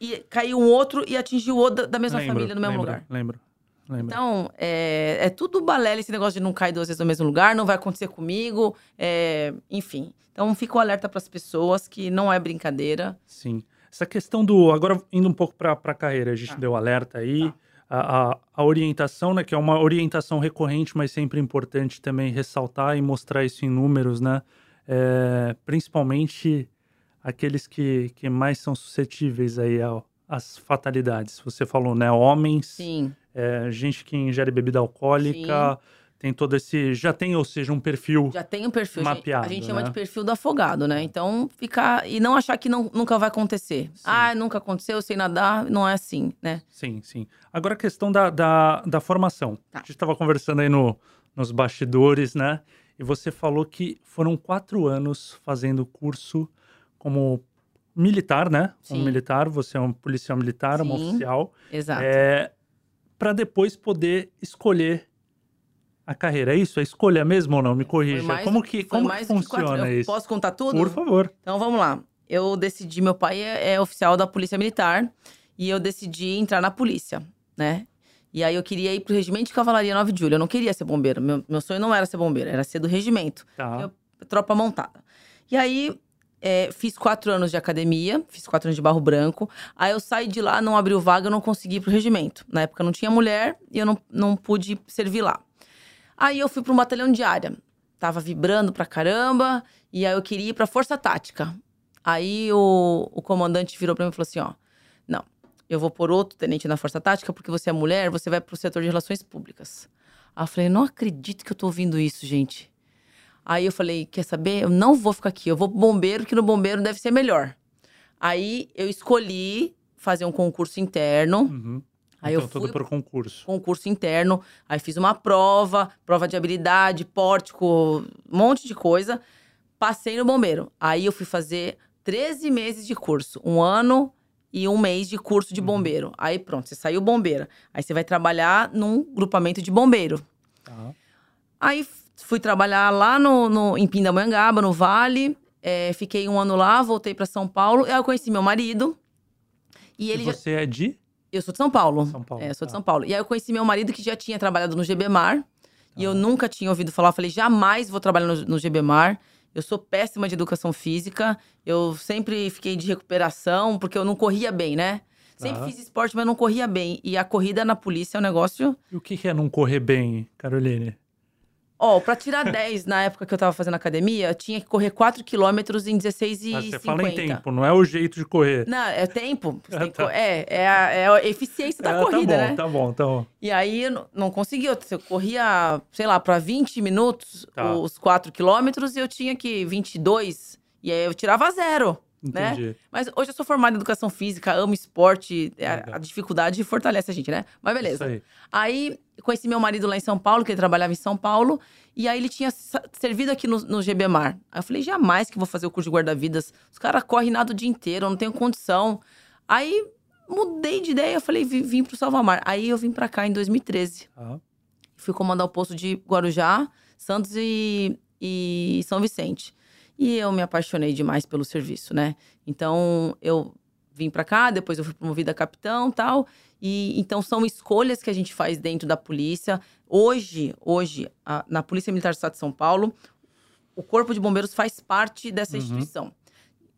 e caiu um outro e atingiu o outro da mesma lembro, família no mesmo lembro, lugar. Lembro. Lembro. Então, é, é tudo balela esse negócio de não cair duas vezes no mesmo lugar, não vai acontecer comigo, é, enfim. Então, fica o alerta para as pessoas que não é brincadeira. Sim. Essa questão do. Agora, indo um pouco para a carreira, a gente tá. deu alerta aí. Tá. A, a, a, orientação, né, que é uma orientação recorrente, mas sempre importante também ressaltar e mostrar isso em números, né? É, principalmente aqueles que, que mais são suscetíveis aí às fatalidades. Você falou, né? Homens, Sim é, gente que ingere bebida alcoólica, Sim. Tem todo esse. Já tem, ou seja, um perfil. Já tem um perfil mapeado. A gente, chama de né? perfil do afogado, né? Então, ficar. E não achar que não, nunca vai acontecer. Sim. Ah, nunca aconteceu, eu sei nadar, não é assim, né? Sim, sim. Agora a questão da, da, da formação. Tá. A gente estava conversando aí no, nos bastidores, né? E você falou que foram quatro anos fazendo curso como militar, né? Sim. Um militar, você é um policial militar, Sim, um oficial. Exato. É, para depois poder escolher a carreira. É isso? É escolha mesmo ou não? Me corrija. Mais, como que, como que funciona isso? Posso contar tudo? Por favor. Então vamos lá. Eu decidi, meu pai é, é, oficial da Polícia Militar e eu decidi entrar na polícia, né? E aí eu queria ir pro regimento de cavalaria 9 de julho. Eu não queria ser bombeiro. Meu, meu sonho não era ser bombeiro, era ser do regimento. Tá. Eu, tropa montada. E aí é, fiz quatro anos de academia, fiz quatro anos de barro branco. Aí eu saí de lá, não abriu vaga, eu não consegui ir pro regimento. Na época não tinha mulher e eu não, não pude servir lá. Aí eu fui para um batalhão de área. Tava vibrando pra caramba, e aí eu queria ir pra Força Tática. Aí o, o comandante virou pra mim e falou assim: ó, não, eu vou por outro tenente na Força Tática, porque você é mulher, você vai pro setor de relações públicas. Aí eu falei, não acredito que eu tô ouvindo isso, gente. Aí eu falei, quer saber? Eu não vou ficar aqui, eu vou pro bombeiro, que no bombeiro deve ser melhor. Aí eu escolhi fazer um concurso interno. Uhum. Aí então, eu fui tudo por concurso. Concurso interno. Aí fiz uma prova, prova de habilidade, pórtico, um monte de coisa. Passei no bombeiro. Aí eu fui fazer 13 meses de curso. Um ano e um mês de curso de uhum. bombeiro. Uhum. Aí pronto, você saiu bombeira. Aí você vai trabalhar num grupamento de bombeiro. Tá. Aí Fui trabalhar lá no, no, em Pindamonhangaba, no Vale. É, fiquei um ano lá, voltei para São Paulo. Aí eu conheci meu marido. E ele. E você já... é de? Eu sou de São Paulo. São Paulo. É, sou de tá. São Paulo. E aí eu conheci meu marido que já tinha trabalhado no GBMar. Tá. E eu nunca tinha ouvido falar. Eu falei, jamais vou trabalhar no, no GBMar. Eu sou péssima de educação física. Eu sempre fiquei de recuperação, porque eu não corria bem, né? Sempre fiz esporte, mas não corria bem. E a corrida na polícia é um negócio. E o que é não correr bem, Caroline? Ó, oh, pra tirar 10 na época que eu tava fazendo academia, eu tinha que correr 4 quilômetros em 16 e ah, Você 50. fala em tempo, não é o jeito de correr. Não, é tempo. Ah, tá. É, é a, é a eficiência da ah, corrida, tá bom, né? Tá bom, tá bom. E aí eu não conseguia. Eu corria, sei lá, pra 20 minutos tá. os 4 quilômetros e eu tinha que 22. E aí eu tirava zero. Né? Entendi. Né? Mas hoje eu sou formada em educação física, amo esporte, a, é, a dificuldade fortalece a gente, né? Mas beleza. Aí. aí. conheci meu marido lá em São Paulo, que ele trabalhava em São Paulo, e aí ele tinha servido aqui no, no GBMar. Aí eu falei, jamais que vou fazer o curso de guarda-vidas. Os caras correm nada o dia inteiro, eu não tenho condição. Aí mudei de ideia, eu falei, vim, vim pro Salvamar. Aí eu vim para cá em 2013. Ah. Fui comandar o posto de Guarujá, Santos e, e São Vicente. E eu me apaixonei demais pelo serviço, né? Então eu vim para cá, depois eu fui promovida a capitão, tal. E então são escolhas que a gente faz dentro da polícia. Hoje, hoje, a, na Polícia Militar do Estado de São Paulo, o Corpo de Bombeiros faz parte dessa uhum. instituição.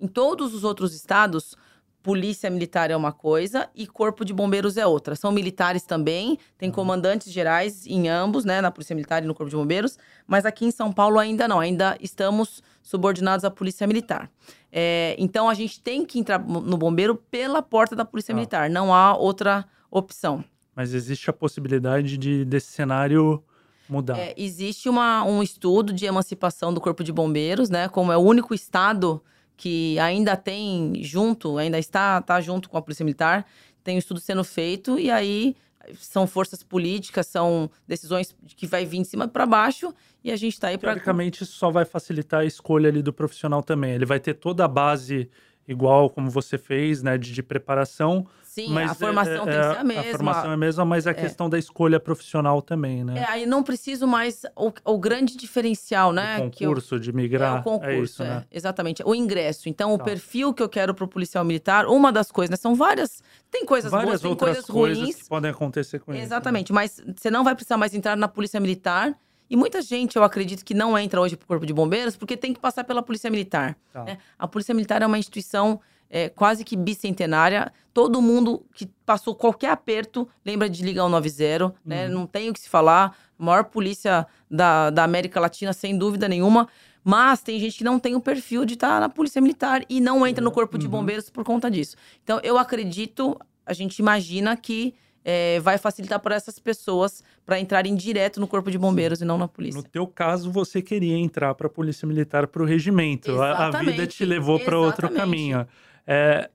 Em todos os outros estados, Polícia Militar é uma coisa e Corpo de Bombeiros é outra. São militares também, tem comandantes gerais em ambos, né, na Polícia Militar e no Corpo de Bombeiros, mas aqui em São Paulo ainda não, ainda estamos subordinados à Polícia Militar. É, então a gente tem que entrar no bombeiro pela porta da Polícia ah. Militar, não há outra opção. Mas existe a possibilidade de desse cenário mudar? É, existe uma, um estudo de emancipação do Corpo de Bombeiros, né, como é o único estado que ainda tem junto, ainda está, está junto com a Polícia Militar, tem um estudo sendo feito, e aí são forças políticas, são decisões que vai vir de cima para baixo, e a gente está aí para. Teoricamente, isso só vai facilitar a escolha ali do profissional também. Ele vai ter toda a base igual como você fez, né, de, de preparação. Sim, mas a formação é, tem que ser a mesma. A formação é a mesma, mas a é. questão da escolha profissional também, né? É, aí não preciso mais o, o grande diferencial, né? O concurso, eu, de migrar. É, o concurso, é isso, né? Exatamente. O ingresso. Então, tá. o perfil que eu quero para o policial militar, uma das coisas, né? São várias. Tem coisas várias boas, tem coisas ruins. Coisas que podem acontecer com isso. Exatamente. Né? Mas você não vai precisar mais entrar na polícia militar. E muita gente, eu acredito, que não entra hoje para o Corpo de Bombeiros porque tem que passar pela Polícia Militar. Tá. Né? A Polícia Militar é uma instituição é, quase que bicentenária. Todo mundo que passou qualquer aperto lembra de ligar o 90, né? Uhum. Não tem o que se falar. A maior polícia da, da América Latina, sem dúvida nenhuma. Mas tem gente que não tem o perfil de estar na polícia militar e não entra no corpo de uhum. bombeiros por conta disso. Então, eu acredito, a gente imagina que é, vai facilitar para essas pessoas para entrarem direto no corpo de bombeiros Sim. e não na polícia. No teu caso, você queria entrar para a polícia militar, para o regimento. A, a, vida te levou para outro caminho. É,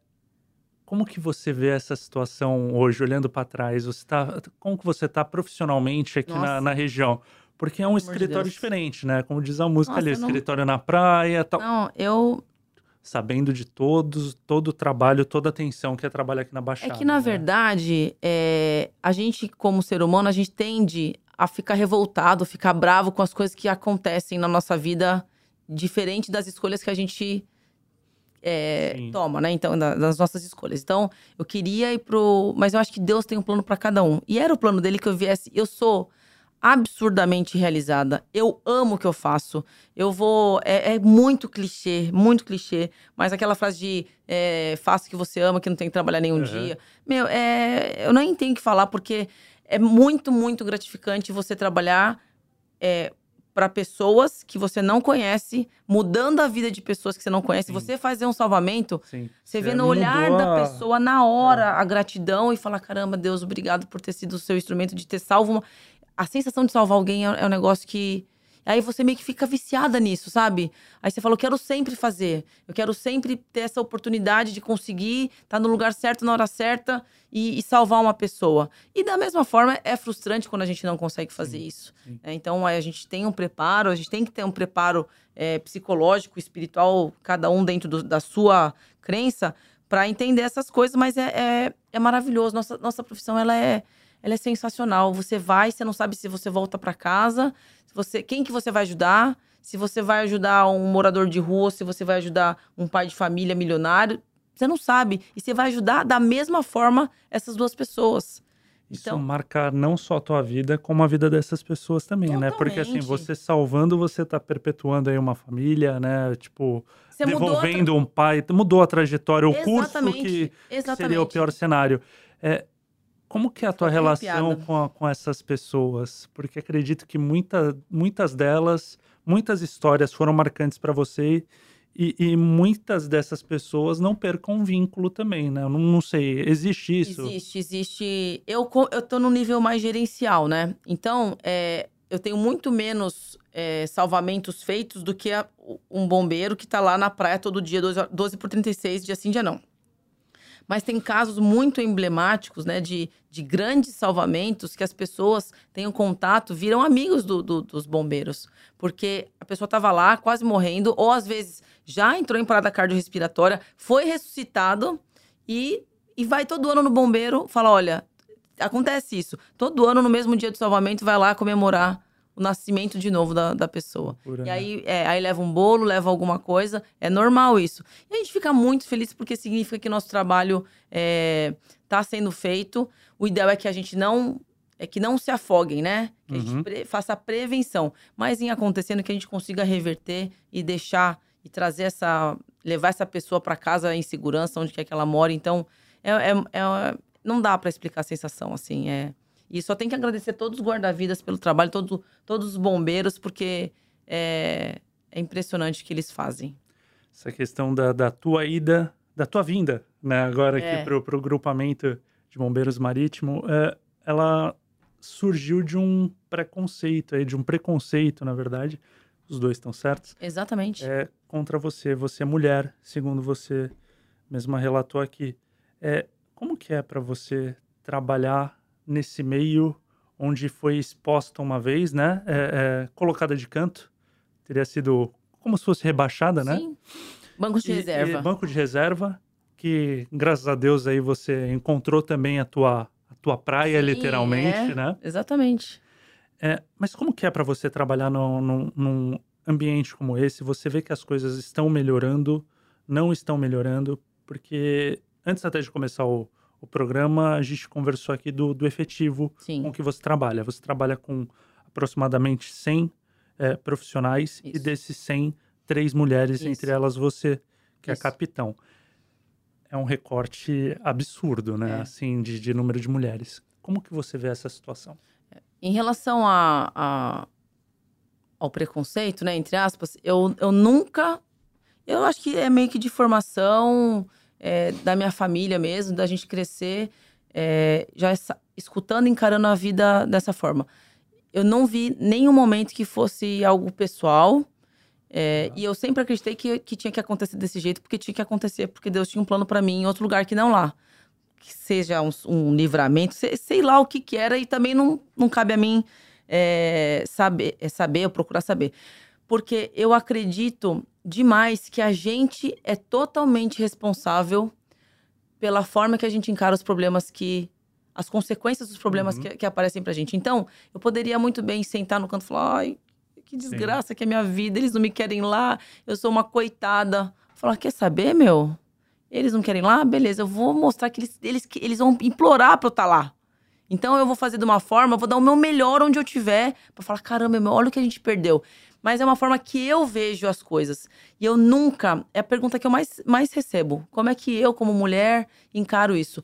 como que você vê essa situação hoje, olhando para trás? Você tá, como que você está profissionalmente aqui na, na, região? Porque é um escritório de diferente, né? Como diz a música Nossa, ali, não... escritório na praia, tal. Não, eu sabendo de todos, todo o trabalho, toda a atenção que é trabalhar aqui na Baixada. É que, na né? verdade, é, a gente, como ser humano, a gente tende a ficar revoltado, ficar bravo com as coisas que acontecem na nossa vida, diferente das escolhas que a gente é, toma, né? Então, das nossas escolhas. Então, eu queria ir pro. Mas eu acho que Deus tem um plano para cada um. E era o plano dele que eu viesse. Eu sou absurdamente realizada. Eu amo o que eu faço. Eu vou. É, é muito clichê, muito clichê. Mas aquela frase de é, faça o que você ama, que não tem que trabalhar nenhum uhum. dia. Meu, é, eu nem tenho que falar, porque é muito, muito gratificante você trabalhar. É, para pessoas que você não conhece, mudando a vida de pessoas que você não conhece. Sim. Você fazer um salvamento, Sim. você vê no olhar a... da pessoa na hora é. a gratidão e fala: caramba, Deus, obrigado por ter sido o seu instrumento de ter salvo uma. A sensação de salvar alguém é, é um negócio que Aí você meio que fica viciada nisso, sabe? Aí você fala, eu quero sempre fazer. Eu quero sempre ter essa oportunidade de conseguir estar tá no lugar certo, na hora certa e, e, salvar uma pessoa. E da mesma forma, é frustrante quando a gente não consegue fazer sim, isso. Sim. É, então, a gente tem um preparo, a gente tem que ter um preparo é, psicológico, espiritual, cada um dentro do, da sua crença, para entender essas coisas, mas é, é, é maravilhoso. Nossa, nossa profissão, ela é ela é sensacional. Você vai, você não sabe se você volta para casa, você, quem que você vai ajudar, se você vai ajudar um morador de rua, se você vai ajudar um pai de família milionário, você não sabe. E você vai ajudar da mesma forma essas duas pessoas. Isso então, marca não só a tua vida, como a vida dessas pessoas também, totalmente. né? Porque assim, você salvando, você tá perpetuando aí uma família, né? Tipo, você devolvendo tra... um pai, mudou a trajetória, o curso que, que, seria o pior cenário. É, como que é a tua relação com, a, com essas pessoas? Porque acredito que muita, muitas delas, muitas histórias foram marcantes para você e, e, muitas dessas pessoas não percam um vínculo também, né? Eu não, não sei, existe isso? Existe, existe. Eu, eu tô no nível mais gerencial, né? Então, é, eu tenho muito menos é, salvamentos feitos do que a, um bombeiro que tá lá na praia todo dia, 12, 12 por 36, dia sim, dia não. Mas tem casos muito emblemáticos, né, de, de grandes salvamentos que as pessoas têm um contato, viram amigos do, do, dos bombeiros. Porque a pessoa estava lá, quase morrendo, ou às vezes já entrou em parada cardiorrespiratória, foi ressuscitado e, e vai todo ano no bombeiro falar: olha, acontece isso. Todo ano, no mesmo dia do salvamento, vai lá comemorar o nascimento de novo da, da pessoa. Pura, e aí, é, aí leva um bolo, leva alguma coisa. É normal isso. E a gente fica muito feliz porque significa que nosso trabalho está é, tá sendo feito. O ideal é que a gente não é que não se afoguem, né? Que uhum. a gente uhum. faça a prevenção. Mas em acontecendo que a gente consiga reverter e deixar e trazer essa. levar essa pessoa para casa em segurança, onde quer que ela mora. Então, é, é, é não dá para explicar a sensação, assim. É, e só tem que agradecer todos os guarda-vidas pelo trabalho, todo, todos os bombeiros, porque é, é impressionante o que eles fazem. Essa questão da, da tua ida, da tua vinda, né, agora é. aqui pro, pro grupamento de bombeiros marítimo, é, ela surgiu de um preconceito, aí, de um preconceito, na verdade, os dois estão certos? Exatamente. É contra você, você é mulher, segundo você mesma relatou aqui. É, como que é para você trabalhar nesse meio onde foi exposta uma vez, né? É, é, colocada de canto. Teria sido como se fosse rebaixada, né? Sim. Banco de e, reserva. E banco de reserva, que graças a Deus aí você encontrou também a tua, a tua praia, Sim, literalmente, é, né? Exatamente. É, mas como que é para você trabalhar no, num ambiente como esse? Você vê que as coisas estão melhorando, não estão melhorando, porque antes até de começar o, o programa, a gente conversou aqui do, do efetivo Sim. com que você trabalha. Você trabalha com aproximadamente 100 é, profissionais Isso. e desses 100, três mulheres, Isso. entre elas você, que é Isso. é capitão. É um recorte absurdo, né? É. Assim, de, de número de mulheres. Como que você vê essa situação? Em relação a, a, ao preconceito, né, entre aspas, eu, eu nunca. Eu acho que é meio que de formação é, da minha família mesmo, da gente crescer é, já escutando, encarando a vida dessa forma. Eu não vi nenhum momento que fosse algo pessoal. É, e eu sempre acreditei que, que tinha que acontecer desse jeito, porque tinha que acontecer, porque Deus tinha um plano para mim em outro lugar que não lá que seja um, um livramento, sei, sei, lá o que que era e também não, não cabe a mim é, saber, é saber ou procurar saber. Porque eu acredito demais que a gente é totalmente responsável pela forma que a gente encara os problemas que. as consequências dos problemas uhum. que, que, aparecem pra gente. Então, eu poderia muito bem sentar no canto e falar: ai, que desgraça Sim. que é minha vida, eles não me querem lá, eu sou uma coitada. Falar: quer saber, meu? Eles não querem lá? Beleza, eu vou mostrar que eles, eles, eles vão implorar pra eu estar tá lá. Então eu vou fazer de uma forma, vou dar o meu melhor onde eu tiver, para falar: caramba, meu, olha o que a gente perdeu. Mas é uma forma que eu vejo as coisas. E eu nunca. É a pergunta que eu mais, mais recebo. Como é que eu, como mulher, encaro isso?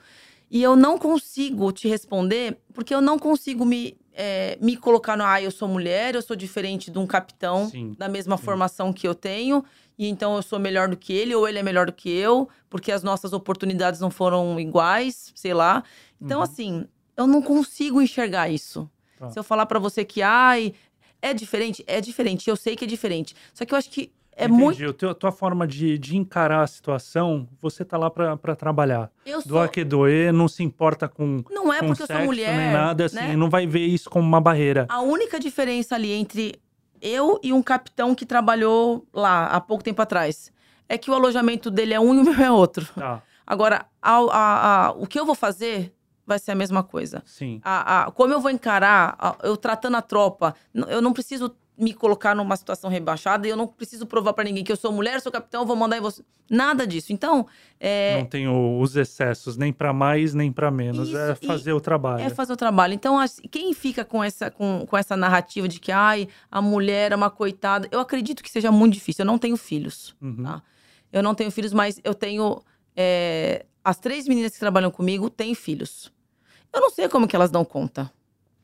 E eu não consigo te responder, porque eu não consigo me, é, me colocar no. Ah, eu sou mulher, eu sou diferente de um capitão sim, da mesma sim. formação que eu tenho e então eu sou melhor do que ele, ou ele é melhor do que eu, porque as nossas oportunidades não foram iguais, sei lá. Então, uhum. assim, eu não consigo enxergar isso. Tá. Se eu falar para você que, ai, é diferente, é diferente, eu sei que é diferente. Só que eu acho que é Entendi. muito. A tua forma de, de encarar a situação, você tá lá para trabalhar. Eu sou... Doa que doer, não se importa com. Não é com porque sexo, eu sou mulher. Nem nada, assim, né? não vai ver isso como uma barreira. A única diferença ali entre eu e um capitão que trabalhou lá há pouco tempo atrás. É que o alojamento dele é um e o meu é outro. Tá. Agora, a, a, a, o que eu vou fazer vai ser a mesma coisa. Sim. como eu vou encarar, eu tratando a tropa, eu não preciso me colocar numa situação rebaixada e eu não preciso provar para ninguém que eu sou mulher, sou capitão, vou mandar em você. Nada disso. Então. É... Não tem os excessos, nem para mais, nem para menos. Isso, é fazer o trabalho. É fazer o trabalho. Então, quem fica com essa, com, com essa narrativa de que ai, a mulher é uma coitada, eu acredito que seja muito difícil. Eu não tenho filhos. Uhum. Tá? Eu não tenho filhos, mas eu tenho. É... As três meninas que trabalham comigo têm filhos. Eu não sei como que elas dão conta.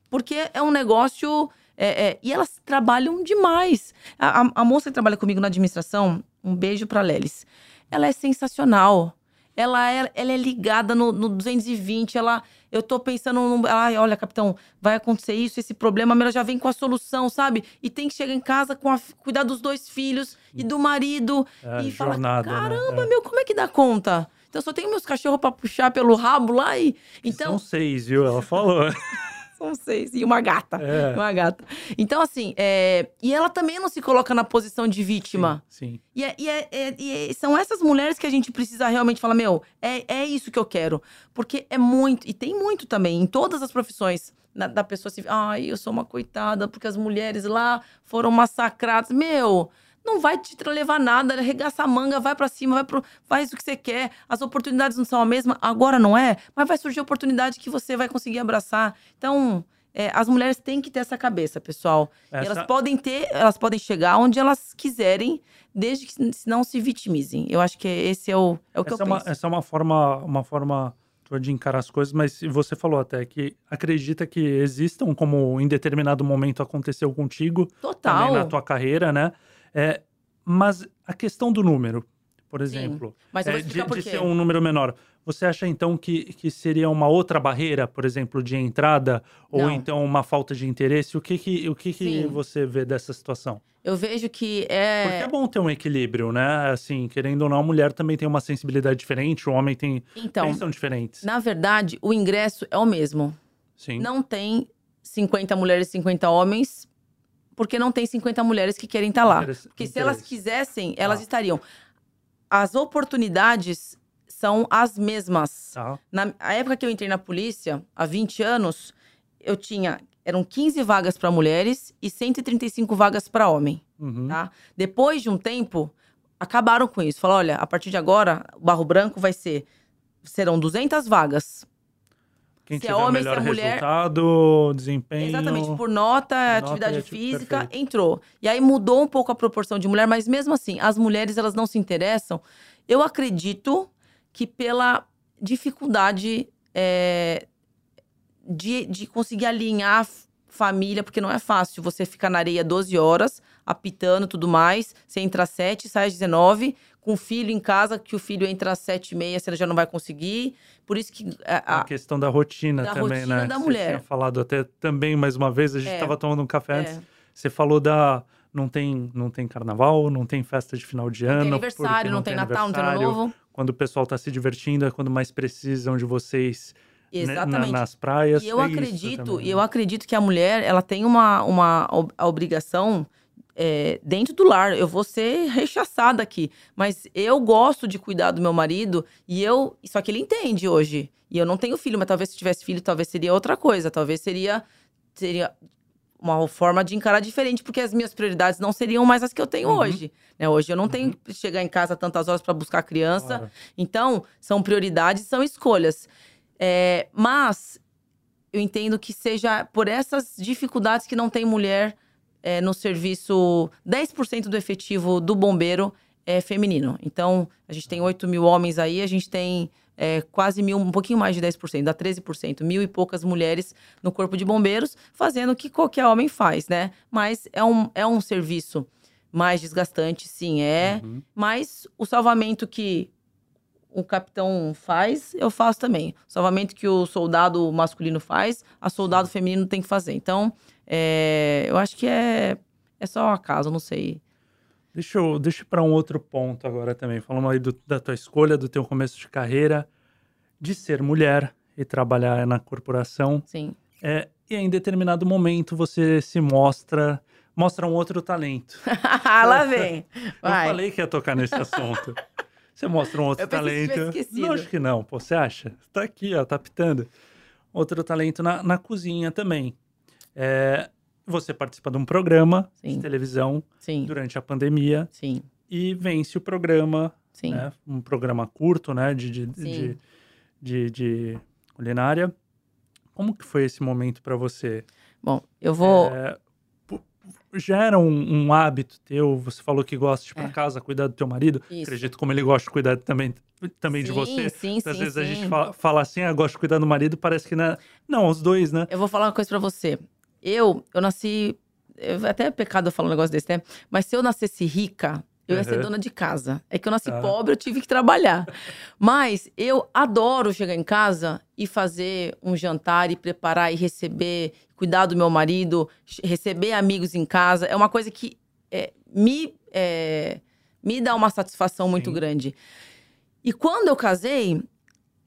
Porque é um negócio é, é, e elas trabalham demais. A, a, a, moça que trabalha comigo na administração, um beijo pra Lelis. Ela é sensacional. Ela é, ela é ligada no, no 220. Ela, eu tô pensando, no, ela, olha, capitão, vai acontecer isso, esse problema, ela já vem com a solução, sabe? E tem que chegar em casa com a, cuidar dos dois filhos e do marido. É, e jornada, fala, caramba, né? meu, como é que dá conta? Então só tenho meus cachorros para puxar pelo rabo lá e. Então... São seis, viu? Ela falou. São seis. E uma gata. É. Uma gata. Então, assim, é... e ela também não se coloca na posição de vítima. Sim. sim. E, é, e, é, é e, são essas mulheres que a gente precisa realmente falar: meu, é, é isso que eu quero. Porque é muito, e tem muito também, em todas as profissões. Da, da pessoa assim, ai, eu sou uma coitada, porque as mulheres lá foram massacradas. Meu, não vai te levar nada, arregaça a manga, vai para cima, vai pro, faz o que você quer. As oportunidades não são a mesma, agora não é, mas vai surgir oportunidade que você vai conseguir abraçar. Então, é, as mulheres têm que ter essa cabeça, pessoal. Essa... Elas podem ter, elas podem chegar onde elas quiserem, desde que não se vitimizem. Eu acho que esse é o, é o que essa eu é uma, Essa é uma forma, uma forma de encarar as coisas, mas você falou até que acredita que existam, como em determinado momento aconteceu contigo, Total. também na tua carreira, né? É, mas a questão do número, por exemplo, é, de, de, ser um número menor, você acha então que, que seria uma outra barreira, por exemplo, de entrada, ou Não. então uma falta de interesse? O que, que, o que, que você vê dessa situação? Eu vejo que é. Porque é bom ter um equilíbrio, né? Assim, querendo ou não, a mulher também tem uma sensibilidade diferente, o homem tem. Então, são diferentes. Na verdade, o ingresso é o mesmo. Sim. Não tem 50 mulheres e 50 homens porque não tem 50 mulheres que querem estar tá lá. Porque se elas quisessem, elas ah. estariam. as oportunidades são as mesmas. Tá. Na época que eu entrei na polícia, há 20 anos, eu tinha. Eram 15 vagas para mulheres e 135 vagas para homem. Uhum. Tá? Depois de um tempo, acabaram com isso. Falaram: olha, a partir de agora, o Barro Branco vai ser. Serão 200 vagas. Quem Se é tiver homem, melhor se é mulher- resultado, desempenho. Exatamente, por nota, nota atividade ati- física, perfeito. entrou. E aí mudou um pouco a proporção de mulher, mas mesmo assim, as mulheres elas não se interessam. Eu acredito que pela dificuldade é, de, de conseguir alinhar família, porque não é fácil você ficar na areia 12 horas, apitando e tudo mais. Você entra às 7, sai às 19, com o filho em casa, que o filho entra às 7 e meia, você já não vai conseguir. Por isso que é, a- A questão da rotina Da também, rotina né? da Você mulher. tinha falado até também mais uma vez, a gente É. estava tomando um café É. antes. Você falou da não tem não tem carnaval, não tem festa de final de não ano, tem porque aniversário, não, tem Natal, não tem Ano. Novo. Quando o pessoal está se divertindo, é quando mais precisam de vocês né, na- Exatamente. nas praias. E eu É acredito, também, e eu né? acredito que a mulher ela tem uma, uma a obrigação é, dentro do lar. Eu vou ser rechaçada aqui, mas eu gosto de cuidar do meu marido e eu. Só que ele entende hoje. E eu não tenho filho, mas talvez se tivesse filho, talvez seria outra coisa. Talvez seria seria uma forma de encarar diferente, porque as minhas prioridades não seriam mais as que eu tenho Uhum. hoje. Né? Hoje eu não tenho que chegar em casa tantas horas para buscar a criança. Claro. Então, são prioridades, são escolhas. É, mas eu entendo que seja por essas dificuldades que não tem mulher é, no serviço. 10% do efetivo do bombeiro é feminino. Então, a gente tem 8 mil homens aí, a gente tem é, quase mil, um pouquinho mais de 10%, dá 13%, mil e poucas mulheres no corpo de bombeiros, fazendo o que qualquer homem faz, né? Mas é um, é um serviço mais desgastante, sim, é. Uhum. Mas o salvamento que o capitão faz, eu faço também. O salvamento que o soldado masculino faz, a soldado feminino tem que fazer. Então, é, eu acho que é, é só acaso, não sei. Deixa eu, deixa para um outro ponto agora também. Falamos aí do- da tua escolha, do teu começo de carreira, de ser mulher e trabalhar na corporação. Sim. É, e em determinado momento você se mostra, mostra um outro talento. Lá vem. Vai. Eu falei que ia tocar nesse assunto. Você mostra um outro Eu talento. Não, acho que não. Pô, você acha? Tá aqui, ó, tá pitando. Outro talento na, na cozinha também. É, você participa de um programa de Sim. televisão Sim, durante a pandemia sim, e vence o programa, né? Um programa curto, né? De, de, de, de, de culinária. Como que foi esse momento para você? Bom, eu vou. É, já era um, um hábito teu? Você falou que gosta de ir pra É. casa, cuidar do teu marido. Isso. Acredito como ele gosta de cuidar também, também de Sim, você. Sim, Às sim, vezes a sim. gente fala, fala assim, ah, gosto de cuidar do marido, parece que não é... Não, os dois, né? Eu vou falar uma coisa pra você. Eu, eu nasci. eu- até é pecado eu falar um negócio desse, né? Mas se eu nascesse rica, eu ia ser dona de casa. É que eu nasci Tá. pobre, eu tive que trabalhar. Mas eu adoro chegar em casa e fazer um jantar e preparar e receber, cuidar do meu marido, receber amigos em casa. É uma coisa que é, me, é, me dá uma satisfação muito Sim. grande. E quando eu casei,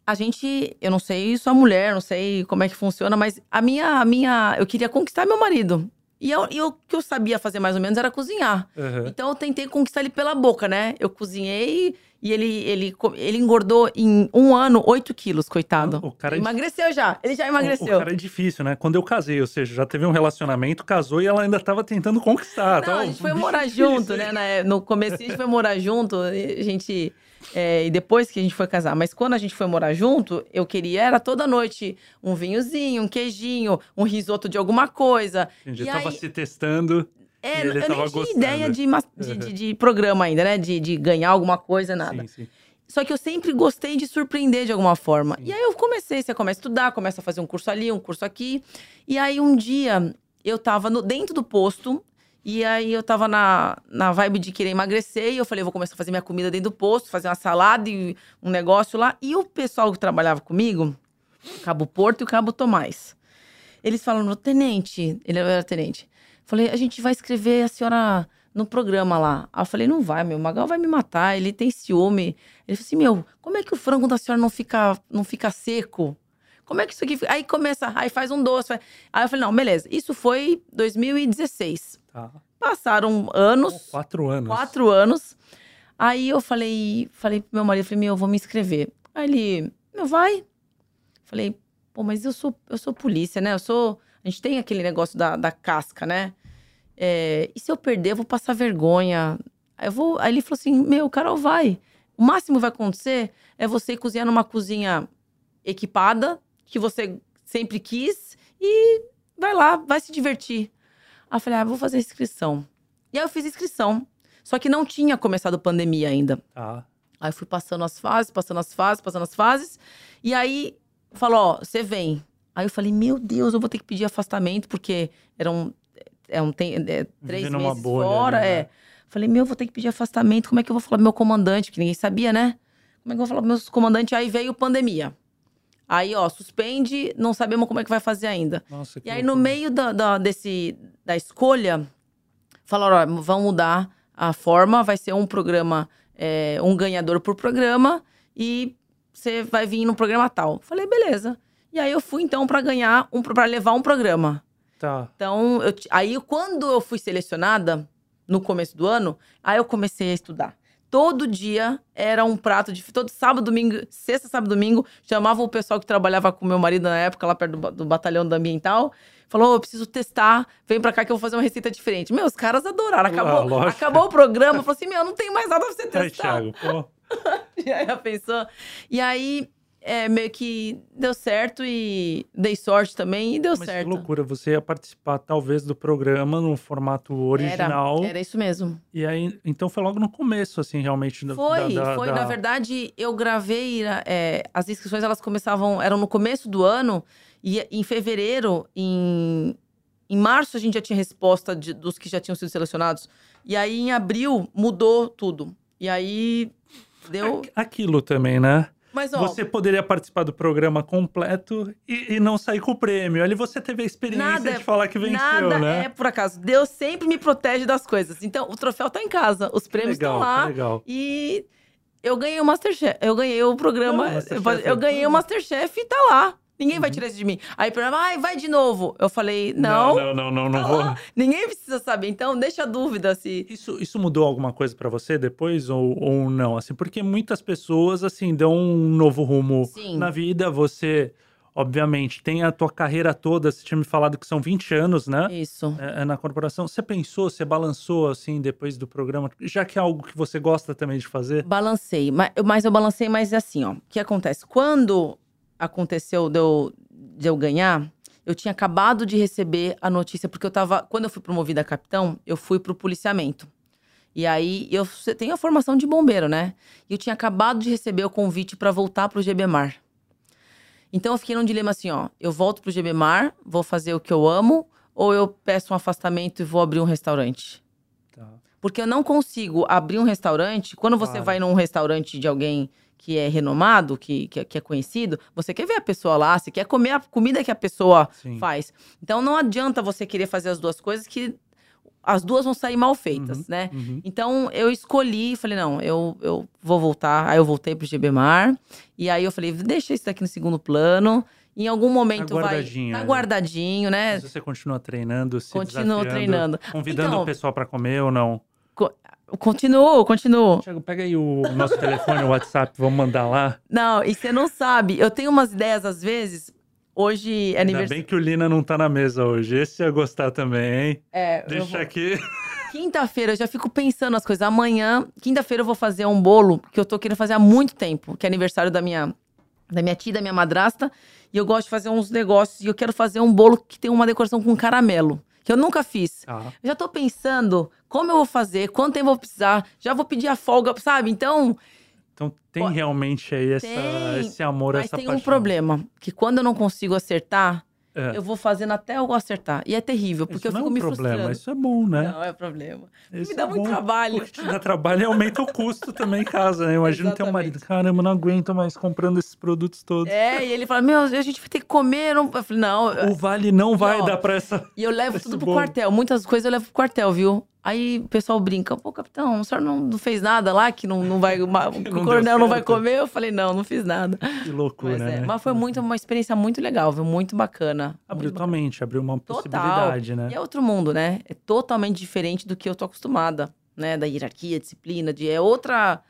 a gente, eu não sei sua mulher, não sei como é que funciona, mas a minha, a minha, eu queria conquistar meu marido. E eu, eu- o que eu sabia fazer mais ou menos era cozinhar. Uhum. Então eu tentei conquistar ele pela boca, né? Eu cozinhei e ele, ele, ele engordou em um ano 8 quilos, coitado. O cara é Emagreceu já, ele já O, o emagreceu. cara é difícil, né? Quando eu casei, ou seja, já teve um relacionamento, casou e ela ainda tava tentando conquistar. Não, Tava a gente foi morar junto, né? No começo a gente foi morar junto, a gente. É, e depois que a gente foi casar. Mas quando a gente foi morar junto, eu queria, era toda noite, um vinhozinho, um queijinho, um risoto de alguma coisa. Entendi. E Tava aí- se testando. É, E eu tava nem tinha gostando. ideia de, de, de- de programa ainda, né? De, de ganhar alguma coisa, nada. Sim, sim. Só que eu sempre gostei de surpreender de alguma forma. Sim. E aí eu comecei, você começa a estudar, começa a fazer um curso ali, um curso aqui. E aí um dia eu tava no- dentro do posto, e aí eu tava na, na vibe de querer emagrecer, e eu falei, eu vou começar a fazer minha comida dentro do posto, fazer uma salada e um negócio lá. E o pessoal que trabalhava comigo, o Cabo Porto e o Cabo Tomás, eles falaram, tenente, ele era tenente. Falei, a gente vai escrever a senhora no programa lá. Aí eu falei, não vai, meu, o Magal vai me matar, ele tem ciúme. Ele falou assim, meu, como é que o frango da senhora não fica, não fica seco? Como é que isso aqui... Aí começa, aí faz um doce. faz- Aí eu falei, não, beleza. Isso foi 2016. Tá. Passaram anos, Quatro anos. quatro anos. Aí eu falei, falei pro meu marido, falei, meu, eu vou me inscrever. Aí ele, meu, vai. Falei, pô, mas eu sou, eu sou polícia, né? Eu sou. A gente tem aquele negócio da, da casca, né? É, e se eu perder, eu vou passar vergonha. Aí, eu vou, aí ele falou assim: Meu, Carol, vai. O máximo que vai acontecer é você cozinhar numa cozinha equipada, que você sempre quis, e vai lá, vai se divertir. Aí eu falei: Ah, vou fazer inscrição. E aí eu fiz inscrição. Só que não tinha começado a pandemia ainda. Ah. Aí eu fui passando as fases, passando as fases, passando as fases. E aí falou: Ó, você vem. Aí eu falei: Meu Deus, eu vou ter que pedir afastamento, porque eram é um, tem, é, três meses fora. Ali, né? É. Falei, meu, vou ter que pedir afastamento. Como é que eu vou falar pro meu comandante? Que ninguém sabia, né? Como é que eu vou falar pro meu comandante? Aí veio pandemia. Aí, ó, suspende, não sabemos como é que vai fazer ainda. Nossa, e aí, loucura. no meio da, da, desse, da escolha, falaram, ó, vão mudar a forma, vai ser um programa, é, um ganhador por programa, e você vai vir no programa tal. Falei, beleza. E aí eu fui, então, para ganhar, um, para levar um programa. Tá. Então, eu, aí quando eu fui selecionada, no começo do ano, aí eu comecei a estudar. Todo dia era um prato de. Todo sábado, domingo, sexta, sábado, domingo, chamava o pessoal que trabalhava com meu marido na época, lá perto do, do batalhão da ambiental. Falou, oh, eu preciso testar, vem pra cá que eu vou fazer uma receita diferente. Meu, os caras adoraram. Acabou, ah, acabou o programa, falou assim: meu, não tem mais nada pra você testar. Ai, Thiago, pô. e aí, pensou. E aí, é, meio que deu certo e dei sorte também e deu Mas certo. Que loucura, você ia participar talvez do programa no formato original. Era, era isso mesmo. E aí, então foi logo no começo, assim, realmente. Foi, da, da, foi. Da... Na verdade, eu gravei, é, as inscrições elas começavam, eram no começo do ano e em fevereiro, em, em março a gente já tinha resposta de, dos que já tinham sido selecionados. E aí em abril mudou tudo. E aí deu. Aquilo também, né? Mas, ó, você poderia participar do programa completo e, e, não sair com o prêmio. Ali você teve a experiência nada, de falar que venceu, nada né? é por acaso. Deus sempre me protege das coisas. Então, o troféu tá em casa, os prêmios estão lá. Legal. E eu ganhei o Masterchef. Eu ganhei o programa. Não, eu, eu ganhei o Masterchef e tá lá. Ninguém vai uhum. tirar isso de mim. Aí, por exemplo, ai, vai de novo. Eu falei, não. Não, não, não, não, não vou. Ninguém precisa saber. Então, deixa a dúvida se. Isso, isso mudou alguma coisa para você depois ou, ou não? Assim, porque muitas pessoas, assim, dão um novo rumo na vida. Você, obviamente, tem a tua carreira toda. Você tinha me falado que são 20 anos, né? Isso. É, é, na corporação. Você pensou, você balançou, assim, depois do programa? Já que é algo que você gosta também de fazer? Balancei. Mas, mas eu balancei mais assim, ó. O que acontece? Quando aconteceu de eu, de eu ganhar, eu tinha acabado de receber a notícia, porque eu tava. Quando eu fui promovida a capitão, eu fui pro policiamento. E aí eu tenho a formação de bombeiro, né? E eu tinha acabado de receber o convite para voltar pro GBMar. Então eu fiquei num dilema assim, ó, eu volto pro GBMar, vou fazer o que eu amo, ou eu peço um afastamento e vou abrir um restaurante. Tá. Porque eu não consigo abrir um restaurante. Quando você claro. vai num restaurante de alguém que é renomado, que, que, que, é conhecido, você quer ver a pessoa lá, você quer comer a comida que a pessoa Sim. faz. Então não adianta você querer fazer as duas coisas que as duas vão sair mal feitas, uhum, né? Uhum. Então eu escolhi, falei, não, eu, eu vou voltar. Aí eu voltei pro GBMar. E aí eu falei, deixa isso daqui no segundo plano. Em algum momento tá vai. Tá né? guardadinho, né? Mas você continua treinando, se Continuo treinando. Convidando então, o pessoal para comer ou não? Continuo, continuo. Tiago, pega aí o nosso telefone, o WhatsApp, vamos mandar lá. Não, e você não sabe. Eu tenho umas ideias às vezes. Hoje é aniversário. Ainda bem que o Lina não tá na mesa hoje. Esse ia gostar também, hein? É. Deixa vou... aqui. Quinta-feira eu já fico pensando as coisas. Amanhã, quinta-feira, eu vou fazer um bolo que eu tô querendo fazer há muito tempo, que é aniversário da minha, da minha tia, da minha madrasta. E eu gosto de fazer uns negócios. E eu quero fazer um bolo que tem uma decoração com caramelo que eu nunca fiz. Ah. já tô pensando como eu vou fazer, quanto tempo eu vou precisar, já vou pedir a folga, sabe? Então. Então tem pô, realmente aí essa, tem, esse amor, mas essa tem paixão. um problema, que quando eu não consigo acertar, é. Eu vou fazendo até eu acertar. E é terrível, porque isso eu fico não é um me problema, frustrando. Isso é bom, né? Não é problema. Isso me dá é muito bom, trabalho. Porque te dá trabalho e aumenta o custo também em casa, né? Imagina ter um marido, caramba, não aguento mais comprando esses produtos todos. É, e ele fala, meu, a gente vai ter que comer. Não... Eu falei, não. O vale não vai ó, dar pra essa. E eu levo tudo pro bolo. quartel. Muitas coisas eu levo pro quartel, viu? Aí o pessoal brinca, pô, capitão, o senhor não, não fez nada lá que não, não vai. o não coronel não vai comer? Eu falei, não, não fiz nada. Que loucura, mas, é, né? Mas foi muito, uma experiência muito legal, viu? Muito bacana. Abriu tua mente, abriu uma Total. possibilidade, né? E é outro mundo, né? É totalmente diferente do que eu tô acostumada. né? Da hierarquia, disciplina, de é outra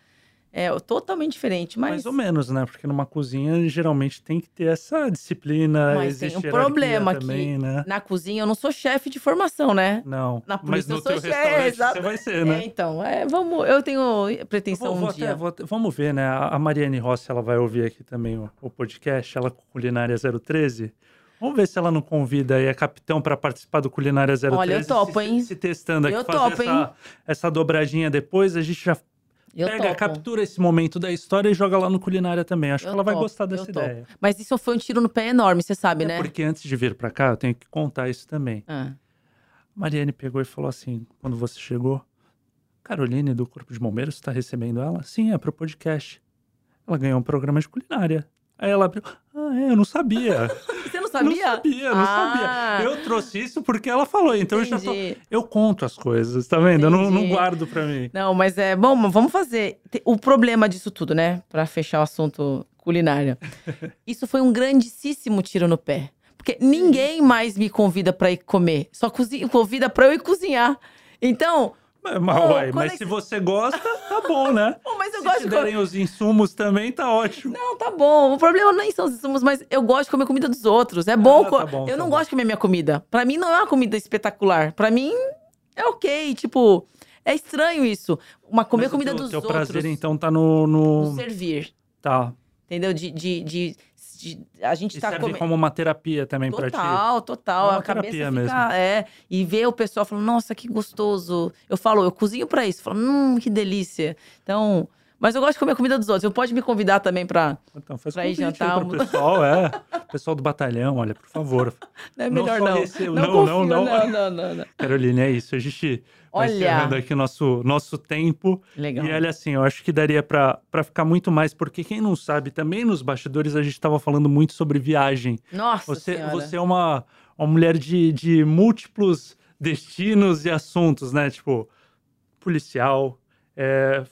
é totalmente diferente, mas... Mais ou menos, né? Porque numa cozinha geralmente tem que ter essa disciplina, mas tem um problema também, que né? na cozinha eu não sou chefe de formação, né? Não, na mas no eu sou chefe, você vai ser, né? É, então, é, vamos, eu tenho pretensão eu vou, um vou dia. Até, vou, vamos ver, né? A Mariane Rossi, ela vai ouvir aqui também o, o podcast, ela com Culinária 013. Vamos ver se ela não convida aí a capitão para participar do Culinária 013. Olha, eu topo, se, hein? Se testando aqui, eu fazer topo, essa, essa dobradinha depois, a gente já eu Pega, topo. captura esse momento da história e joga lá no culinária também. Acho eu que ela topo, vai gostar dessa ideia. Mas isso foi um tiro no pé enorme, você sabe, é né? Porque antes de vir para cá, eu tenho que contar isso também. Ah. Mariane pegou e falou assim, quando você chegou, Caroline do Corpo de Bombeiros está recebendo ela? Sim, é pro podcast. Ela ganhou um programa de culinária. Aí ela abriu. Ah, é, eu não sabia. Você não sabia? Não sabia, não ah. sabia. Eu trouxe isso porque ela falou. Então Entendi. eu já tô... Eu conto as coisas, tá vendo? Eu não, não, guardo pra mim. Não, mas é bom, vamos fazer. O problema disso tudo, né? Pra fechar o assunto culinária. isso foi um grandíssimo tiro no pé. Porque ninguém mais me convida para ir comer. Só cozinha, convida para eu ir cozinhar. Então, mas, ué, mas é se você gosta, tá bom, né? Oh, mas eu se gosto te derem de... os insumos também, tá ótimo. Não, tá bom. O problema nem são os insumos, mas eu gosto de comer comida dos outros. É bom. Ah, tá bom eu tá não bom. gosto de comer minha comida. Pra mim, não é uma comida espetacular. Pra mim, é ok. Tipo, é estranho isso. Uma comer mas comida teu, dos teu outros. O prazer, então, tá no, no... no servir. Tá. Entendeu? de, de, de de, a gente e tá serve como uma terapia também para ti. Total, total. É a cabeça fica, mesmo. é, e ver o pessoal falando, nossa, que gostoso. Eu falo, eu cozinho para isso. Falo, hum, que delícia. Então, mas eu gosto de comer a comida dos outros. Você pode me convidar também para então, faz pra ir jantar. Pro pessoal, é. pessoal do batalhão, olha, por favor. Não é melhor não. Não, não, não, não, não, não, não, não. Caroline, é isso. A gente olha. vai encerrando aqui nosso, nosso tempo. Legal. E olha assim, eu acho que daria para ficar muito mais, porque quem não sabe, também nos bastidores a gente estava falando muito sobre viagem. Nossa Você, senhora. você é uma, uma mulher de, de múltiplos destinos e assuntos, né? Tipo, policial, é,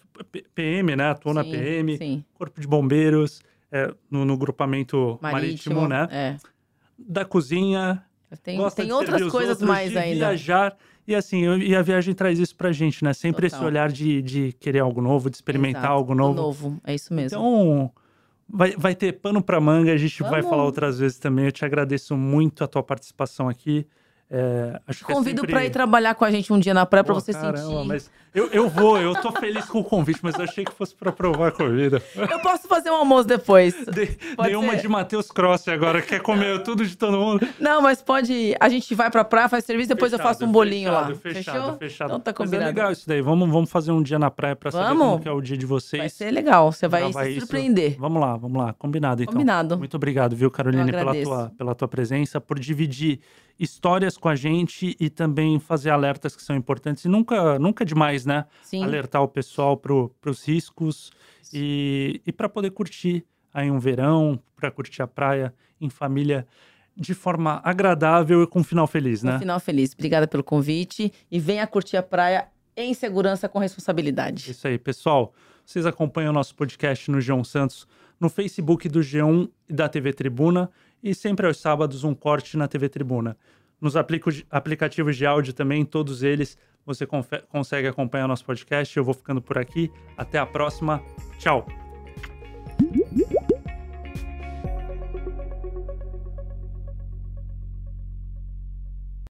PM, né? Atuou na PM, sim. Corpo de Bombeiros, é, no, no, grupamento marítimo, marítimo né? É. Da cozinha. Tem, tem outras coisas outros, mais de ainda. Viajar. E assim, e a viagem traz isso pra gente, né? Sempre Total. esse olhar de, de querer algo novo, de experimentar Exato, algo novo. novo, é isso mesmo. Então, vai, vai ter pano pra manga, a gente Vamos. vai falar outras vezes também. Eu te agradeço muito a tua participação aqui. É, acho Convido é sempre... para ir trabalhar com a gente um dia na praia para você caramba, sentir. Mas eu, eu vou, eu tô feliz com o convite, mas eu achei que fosse para provar a comida. Eu posso fazer um almoço depois. De, dei uma de Matheus Cross agora, quer comer tudo de todo mundo. Não, mas pode. A gente vai pra praia, faz serviço, depois fechado, eu faço um bolinho fechado, lá. Fechado, Fechou? fechado. Então tá combinado. Mas é legal isso daí. Vamos, vamos fazer um dia na praia para saber como que é o dia de vocês. Vai ser legal, você vai se surpreender. Isso. Vamos lá, vamos lá. Combinado então. Combinado. Muito obrigado, viu, Caroline, pela tua, pela tua presença, por dividir histórias com a gente e também fazer alertas que são importantes. E nunca, nunca é demais, né? Sim. Alertar o pessoal para os riscos e, e para poder curtir aí um verão, para curtir a praia em família de forma agradável e com um final feliz, né? Um final feliz. Obrigada pelo convite e venha curtir a praia em segurança com responsabilidade. Isso aí, pessoal. Vocês acompanham o nosso podcast no João Santos, no Facebook do G1 e da TV Tribuna e sempre aos sábados um corte na TV Tribuna. Nos aplicativos de áudio também, todos eles, você consegue acompanhar nosso podcast. Eu vou ficando por aqui. Até a próxima. Tchau.